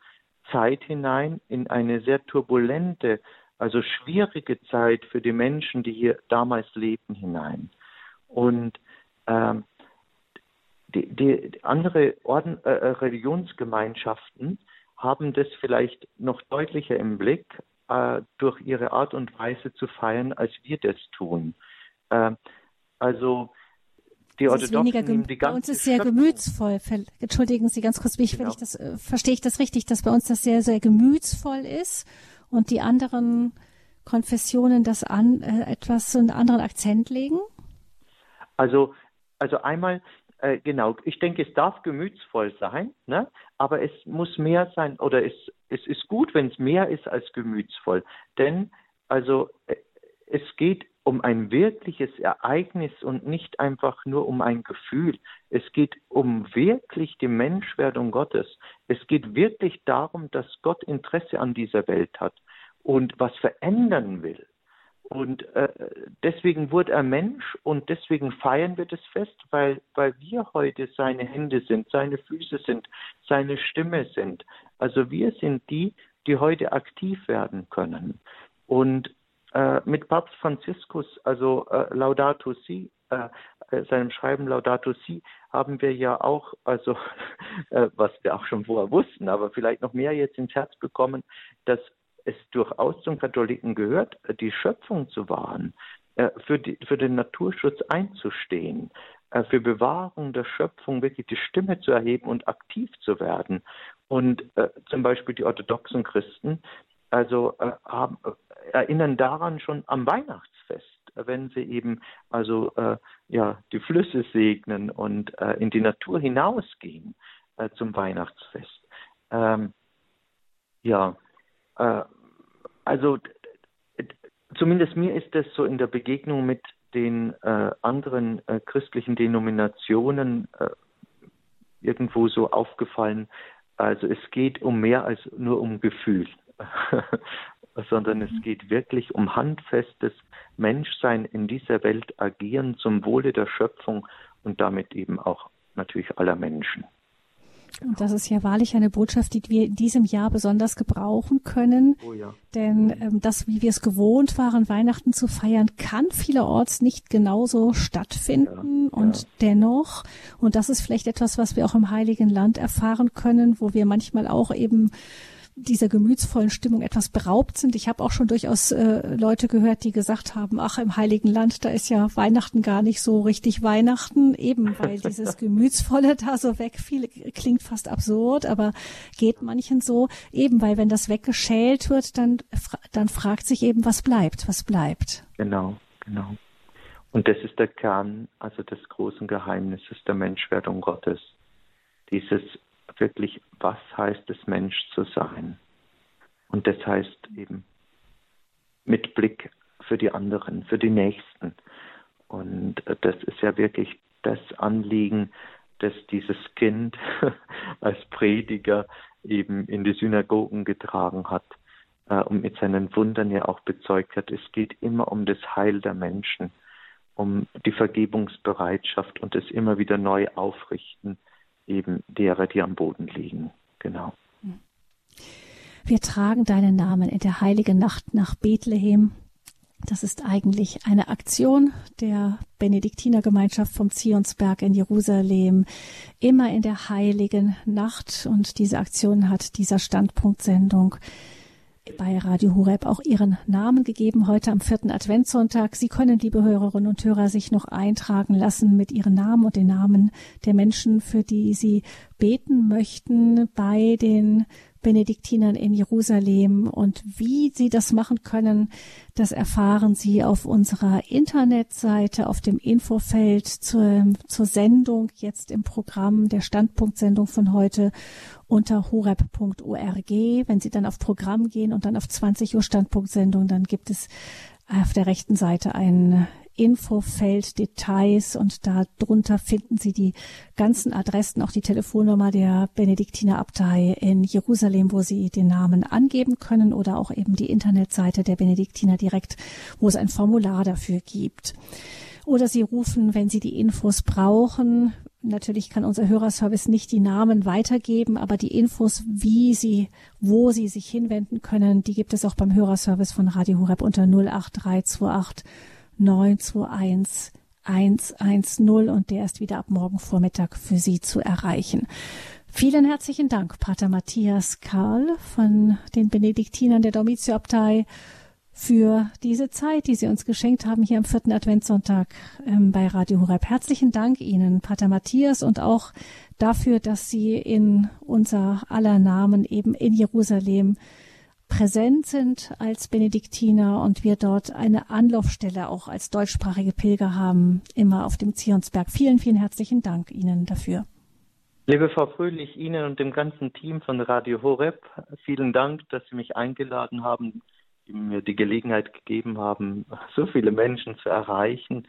Zeit hinein, in eine sehr turbulente, also schwierige Zeit für die Menschen, die hier damals lebten, hinein. Und ähm, die, die andere Orden, äh, äh Religionsgemeinschaften haben das vielleicht noch deutlicher im Blick äh, durch ihre Art und Weise zu feiern, als wir das tun. Äh, also die Orthodoxen nehmen die ganze Bei uns ist sehr Schöpfung. gemütsvoll. Entschuldigen Sie ganz kurz, wie genau. ich das äh, verstehe ich das richtig, dass bei uns das sehr sehr gemütsvoll ist und die anderen Konfessionen das an äh, etwas so einen anderen Akzent legen? Also also einmal äh, genau, ich denke, es darf gemütsvoll sein, ne? aber es muss mehr sein oder es, es ist gut, wenn es mehr ist als gemütsvoll. Denn also äh, es geht um ein wirkliches Ereignis und nicht einfach nur um ein Gefühl. Es geht um wirklich die Menschwerdung Gottes. Es geht wirklich darum, dass Gott Interesse an dieser Welt hat und was verändern will. Und äh, deswegen wurde er Mensch und deswegen feiern wir das Fest, weil, weil wir heute seine Hände sind, seine Füße sind, seine Stimme sind. Also wir sind die, die heute aktiv werden können. Und äh, mit Papst Franziskus, also äh, Laudato Si, äh, äh, seinem Schreiben Laudato Si, haben wir ja auch, also äh, was wir auch schon vorher wussten, aber vielleicht noch mehr jetzt ins Herz bekommen, dass es durchaus zum Katholiken gehört, die Schöpfung zu wahren, äh, für, die, für den Naturschutz einzustehen, äh, für Bewahrung der Schöpfung wirklich die Stimme zu erheben und aktiv zu werden. Und äh, zum Beispiel die orthodoxen Christen, also haben, erinnern daran schon am Weihnachtsfest, wenn sie eben also äh, ja die Flüsse segnen und in die Natur hinausgehen zum Weihnachtsfest. Ähm, ja, äh, also zumindest mir ist es so in der Begegnung mit den äh, anderen äh, christlichen Denominationen äh, irgendwo so aufgefallen. Also es geht um mehr als nur um Gefühl, sondern es geht wirklich um handfestes Menschsein in dieser Welt agieren zum Wohle der Schöpfung und damit eben auch natürlich aller Menschen. Und das ist ja wahrlich eine Botschaft, die wir in diesem Jahr besonders gebrauchen können. Oh ja. Denn ähm, das, wie wir es gewohnt waren, Weihnachten zu feiern, kann vielerorts nicht genauso stattfinden. Ja, und ja. dennoch, und das ist vielleicht etwas, was wir auch im Heiligen Land erfahren können, wo wir manchmal auch eben dieser gemütsvollen Stimmung etwas beraubt sind. Ich habe auch schon durchaus äh, Leute gehört, die gesagt haben, ach, im Heiligen Land, da ist ja Weihnachten gar nicht so richtig Weihnachten, eben weil dieses Gemütsvolle da so wegfiel, klingt fast absurd, aber geht manchen so, eben weil wenn das weggeschält wird, dann, dann fragt sich eben, was bleibt, was bleibt. Genau, genau. Und das ist der Kern, also des großen Geheimnisses der Menschwerdung Gottes. Dieses wirklich, was heißt es, Mensch zu sein? Und das heißt eben mit Blick für die anderen, für die Nächsten. Und das ist ja wirklich das Anliegen, das dieses Kind als Prediger eben in die Synagogen getragen hat äh, und mit seinen Wundern ja auch bezeugt hat. Es geht immer um das Heil der Menschen, um die Vergebungsbereitschaft und das immer wieder neu aufrichten eben derer, die am Boden liegen. Genau. Wir tragen deinen Namen in der heiligen Nacht nach Bethlehem. Das ist eigentlich eine Aktion der Benediktinergemeinschaft vom Zionsberg in Jerusalem, immer in der heiligen Nacht. Und diese Aktion hat dieser Standpunktsendung bei Radio Horeb auch ihren Namen gegeben, heute am vierten Adventssonntag. Sie können, liebe Hörerinnen und Hörer, sich noch eintragen lassen mit ihren Namen und den Namen der Menschen, für die Sie beten möchten bei den Benediktinern in Jerusalem. Und wie Sie das machen können, das erfahren Sie auf unserer Internetseite, auf dem Infofeld zur, zur Sendung, jetzt im Programm der Standpunktsendung von heute unter horeb.org. Wenn Sie dann auf Programm gehen und dann auf 20 Uhr Standpunktsendung, dann gibt es auf der rechten Seite ein Infofeld Details und da drunter finden Sie die ganzen Adressen, auch die Telefonnummer der Benediktinerabtei in Jerusalem, wo Sie den Namen angeben können oder auch eben die Internetseite der Benediktiner direkt, wo es ein Formular dafür gibt. Oder Sie rufen, wenn Sie die Infos brauchen, Natürlich kann unser Hörerservice nicht die Namen weitergeben, aber die Infos, wie Sie, wo Sie sich hinwenden können, die gibt es auch beim Hörerservice von Radio Horeb unter 08328 921 110 und der ist wieder ab morgen Vormittag für Sie zu erreichen. Vielen herzlichen Dank, Pater Matthias Karl von den Benediktinern der Domitio-Abtei für diese Zeit, die Sie uns geschenkt haben hier am vierten Adventssonntag ähm, bei Radio Horeb. Herzlichen Dank Ihnen, Pater Matthias, und auch dafür, dass Sie in unser aller Namen eben in Jerusalem präsent sind als Benediktiner und wir dort eine Anlaufstelle auch als deutschsprachige Pilger haben, immer auf dem Zionsberg. Vielen, vielen herzlichen Dank Ihnen dafür. Liebe Frau Fröhlich, Ihnen und dem ganzen Team von Radio Horeb, vielen Dank, dass Sie mich eingeladen haben, mir die Gelegenheit gegeben haben, so viele Menschen zu erreichen.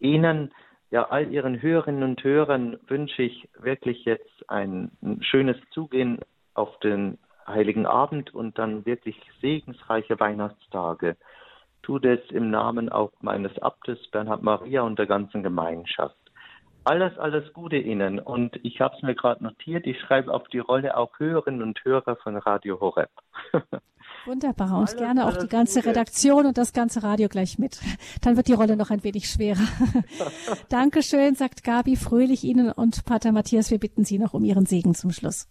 Ihnen, ja, all Ihren Hörerinnen und Hörern wünsche ich wirklich jetzt ein schönes Zugehen auf den Heiligen Abend und dann wirklich segensreiche Weihnachtstage. Tu das im Namen auch meines Abtes Bernhard Maria und der ganzen Gemeinschaft. Alles, alles Gute Ihnen. Und ich habe es mir gerade notiert, ich schreibe auf die Rolle auch Hörerinnen und Hörer von Radio Horeb. Wunderbar. Und alles, gerne auch die ganze Gute. Redaktion und das ganze Radio gleich mit. Dann wird die Rolle noch ein wenig schwerer. Dankeschön, sagt Gabi Fröhlich Ihnen und Pater Matthias. Wir bitten Sie noch um Ihren Segen zum Schluss.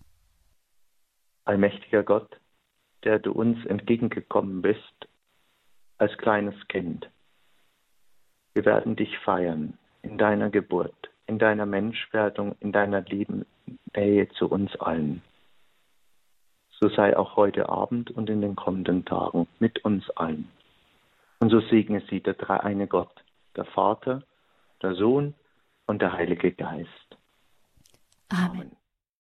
Allmächtiger Gott, der du uns entgegengekommen bist als kleines Kind. Wir werden dich feiern in deiner Geburt, in deiner Menschwerdung, in deiner lieben Nähe zu uns allen. So sei auch heute Abend und in den kommenden Tagen mit uns allen. Und so segne sie der dreieine Gott, der Vater, der Sohn und der Heilige Geist. Amen.